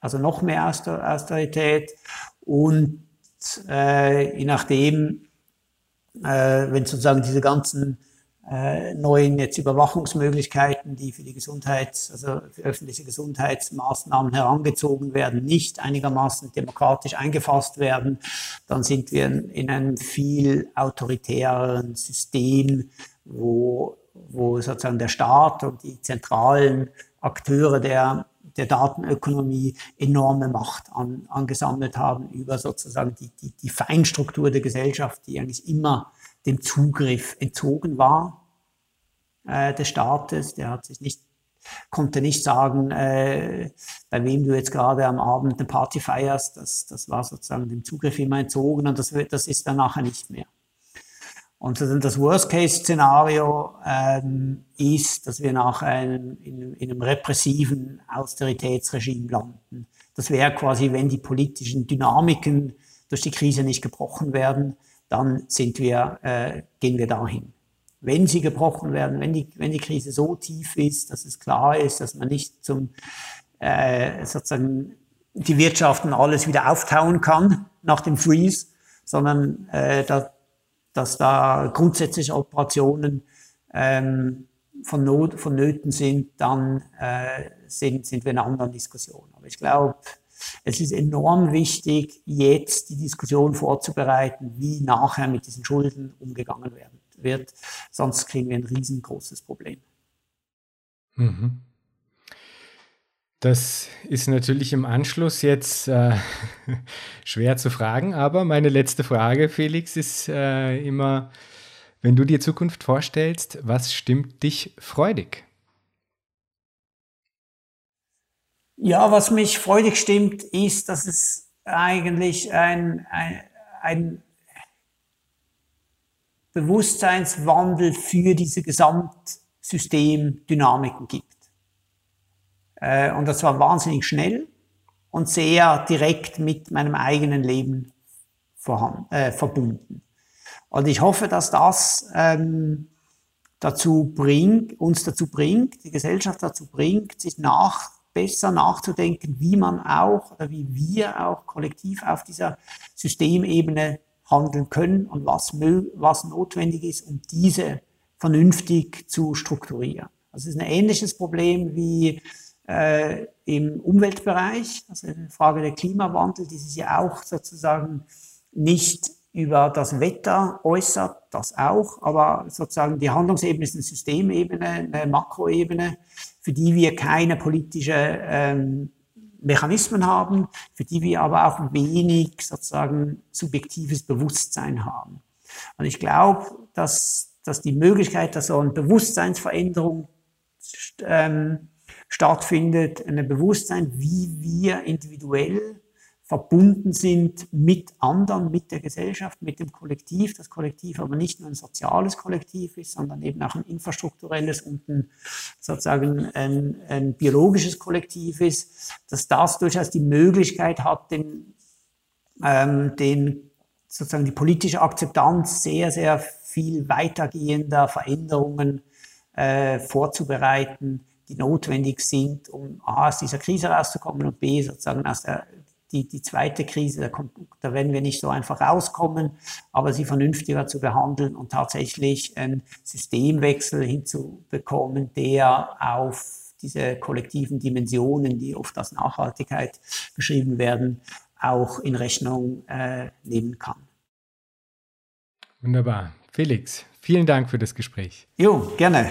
Also noch mehr Austerität. Und äh, je nachdem, äh, wenn sozusagen diese ganzen äh, neuen jetzt Überwachungsmöglichkeiten, die für die Gesundheits-, also für öffentliche Gesundheitsmaßnahmen herangezogen werden, nicht einigermaßen demokratisch eingefasst werden, dann sind wir in einem viel autoritäreren System, wo, wo sozusagen der Staat und die zentralen Akteure der, der Datenökonomie enorme Macht an, angesammelt haben über sozusagen die, die, die Feinstruktur der Gesellschaft, die eigentlich immer dem Zugriff entzogen war äh, des Staates. Der hat sich nicht, konnte nicht sagen, äh, bei wem du jetzt gerade am Abend eine Party feierst. Das, das war sozusagen dem Zugriff immer entzogen und das, das ist dann nachher nicht mehr. Und das Worst-Case-Szenario ähm, ist, dass wir nach einem, in, in einem repressiven Austeritätsregime landen. Das wäre quasi, wenn die politischen Dynamiken durch die Krise nicht gebrochen werden, dann sind wir, äh, gehen wir dahin. Wenn sie gebrochen werden, wenn die, wenn die Krise so tief ist, dass es klar ist, dass man nicht zum äh, sozusagen die Wirtschaften alles wieder auftauen kann nach dem Freeze, sondern äh, da, dass da grundsätzliche Operationen ähm, von Not, vonnöten sind, dann äh, sind, sind wir in einer anderen Diskussion. Aber ich glaube, es ist enorm wichtig, jetzt die Diskussion vorzubereiten, wie nachher mit diesen Schulden umgegangen werden wird. Sonst kriegen wir ein riesengroßes Problem. Mhm. Das ist natürlich im Anschluss jetzt äh, schwer zu fragen, aber meine letzte Frage, Felix, ist äh, immer, wenn du dir Zukunft vorstellst, was stimmt dich freudig? Ja, was mich freudig stimmt, ist, dass es eigentlich ein, ein, ein Bewusstseinswandel für diese Gesamtsystemdynamiken gibt. Äh, und das war wahnsinnig schnell und sehr direkt mit meinem eigenen Leben vorhanden, äh, verbunden. Und ich hoffe, dass das ähm, dazu bringt, uns dazu bringt, die Gesellschaft dazu bringt, sich nach, besser nachzudenken, wie man auch oder wie wir auch kollektiv auf dieser Systemebene handeln können und was, was notwendig ist, um diese vernünftig zu strukturieren. Das ist ein ähnliches Problem wie äh, im Umweltbereich, also eine Frage der Klimawandel, die sich ja auch sozusagen nicht über das Wetter äußert, das auch, aber sozusagen die Handlungsebene ist eine Systemebene, eine Makroebene, für die wir keine politische ähm, Mechanismen haben, für die wir aber auch wenig sozusagen subjektives Bewusstsein haben. Und ich glaube, dass, dass die Möglichkeit, dass so eine Bewusstseinsveränderung ähm, stattfindet, ein Bewusstsein, wie wir individuell verbunden sind mit anderen, mit der Gesellschaft, mit dem Kollektiv. Das Kollektiv aber nicht nur ein soziales Kollektiv ist, sondern eben auch ein infrastrukturelles und ein, sozusagen ein, ein biologisches Kollektiv ist, dass das durchaus die Möglichkeit hat, den, ähm, den sozusagen die politische Akzeptanz sehr, sehr viel weitergehender Veränderungen äh, vorzubereiten, die notwendig sind, um A, aus dieser Krise rauszukommen und B, sozusagen aus der die, die zweite Krise, da, kommt, da werden wir nicht so einfach rauskommen, aber sie vernünftiger zu behandeln und tatsächlich einen Systemwechsel hinzubekommen, der auf diese kollektiven Dimensionen, die oft als Nachhaltigkeit beschrieben werden, auch in Rechnung äh, nehmen kann. Wunderbar. Felix, vielen Dank für das Gespräch. Jo, gerne.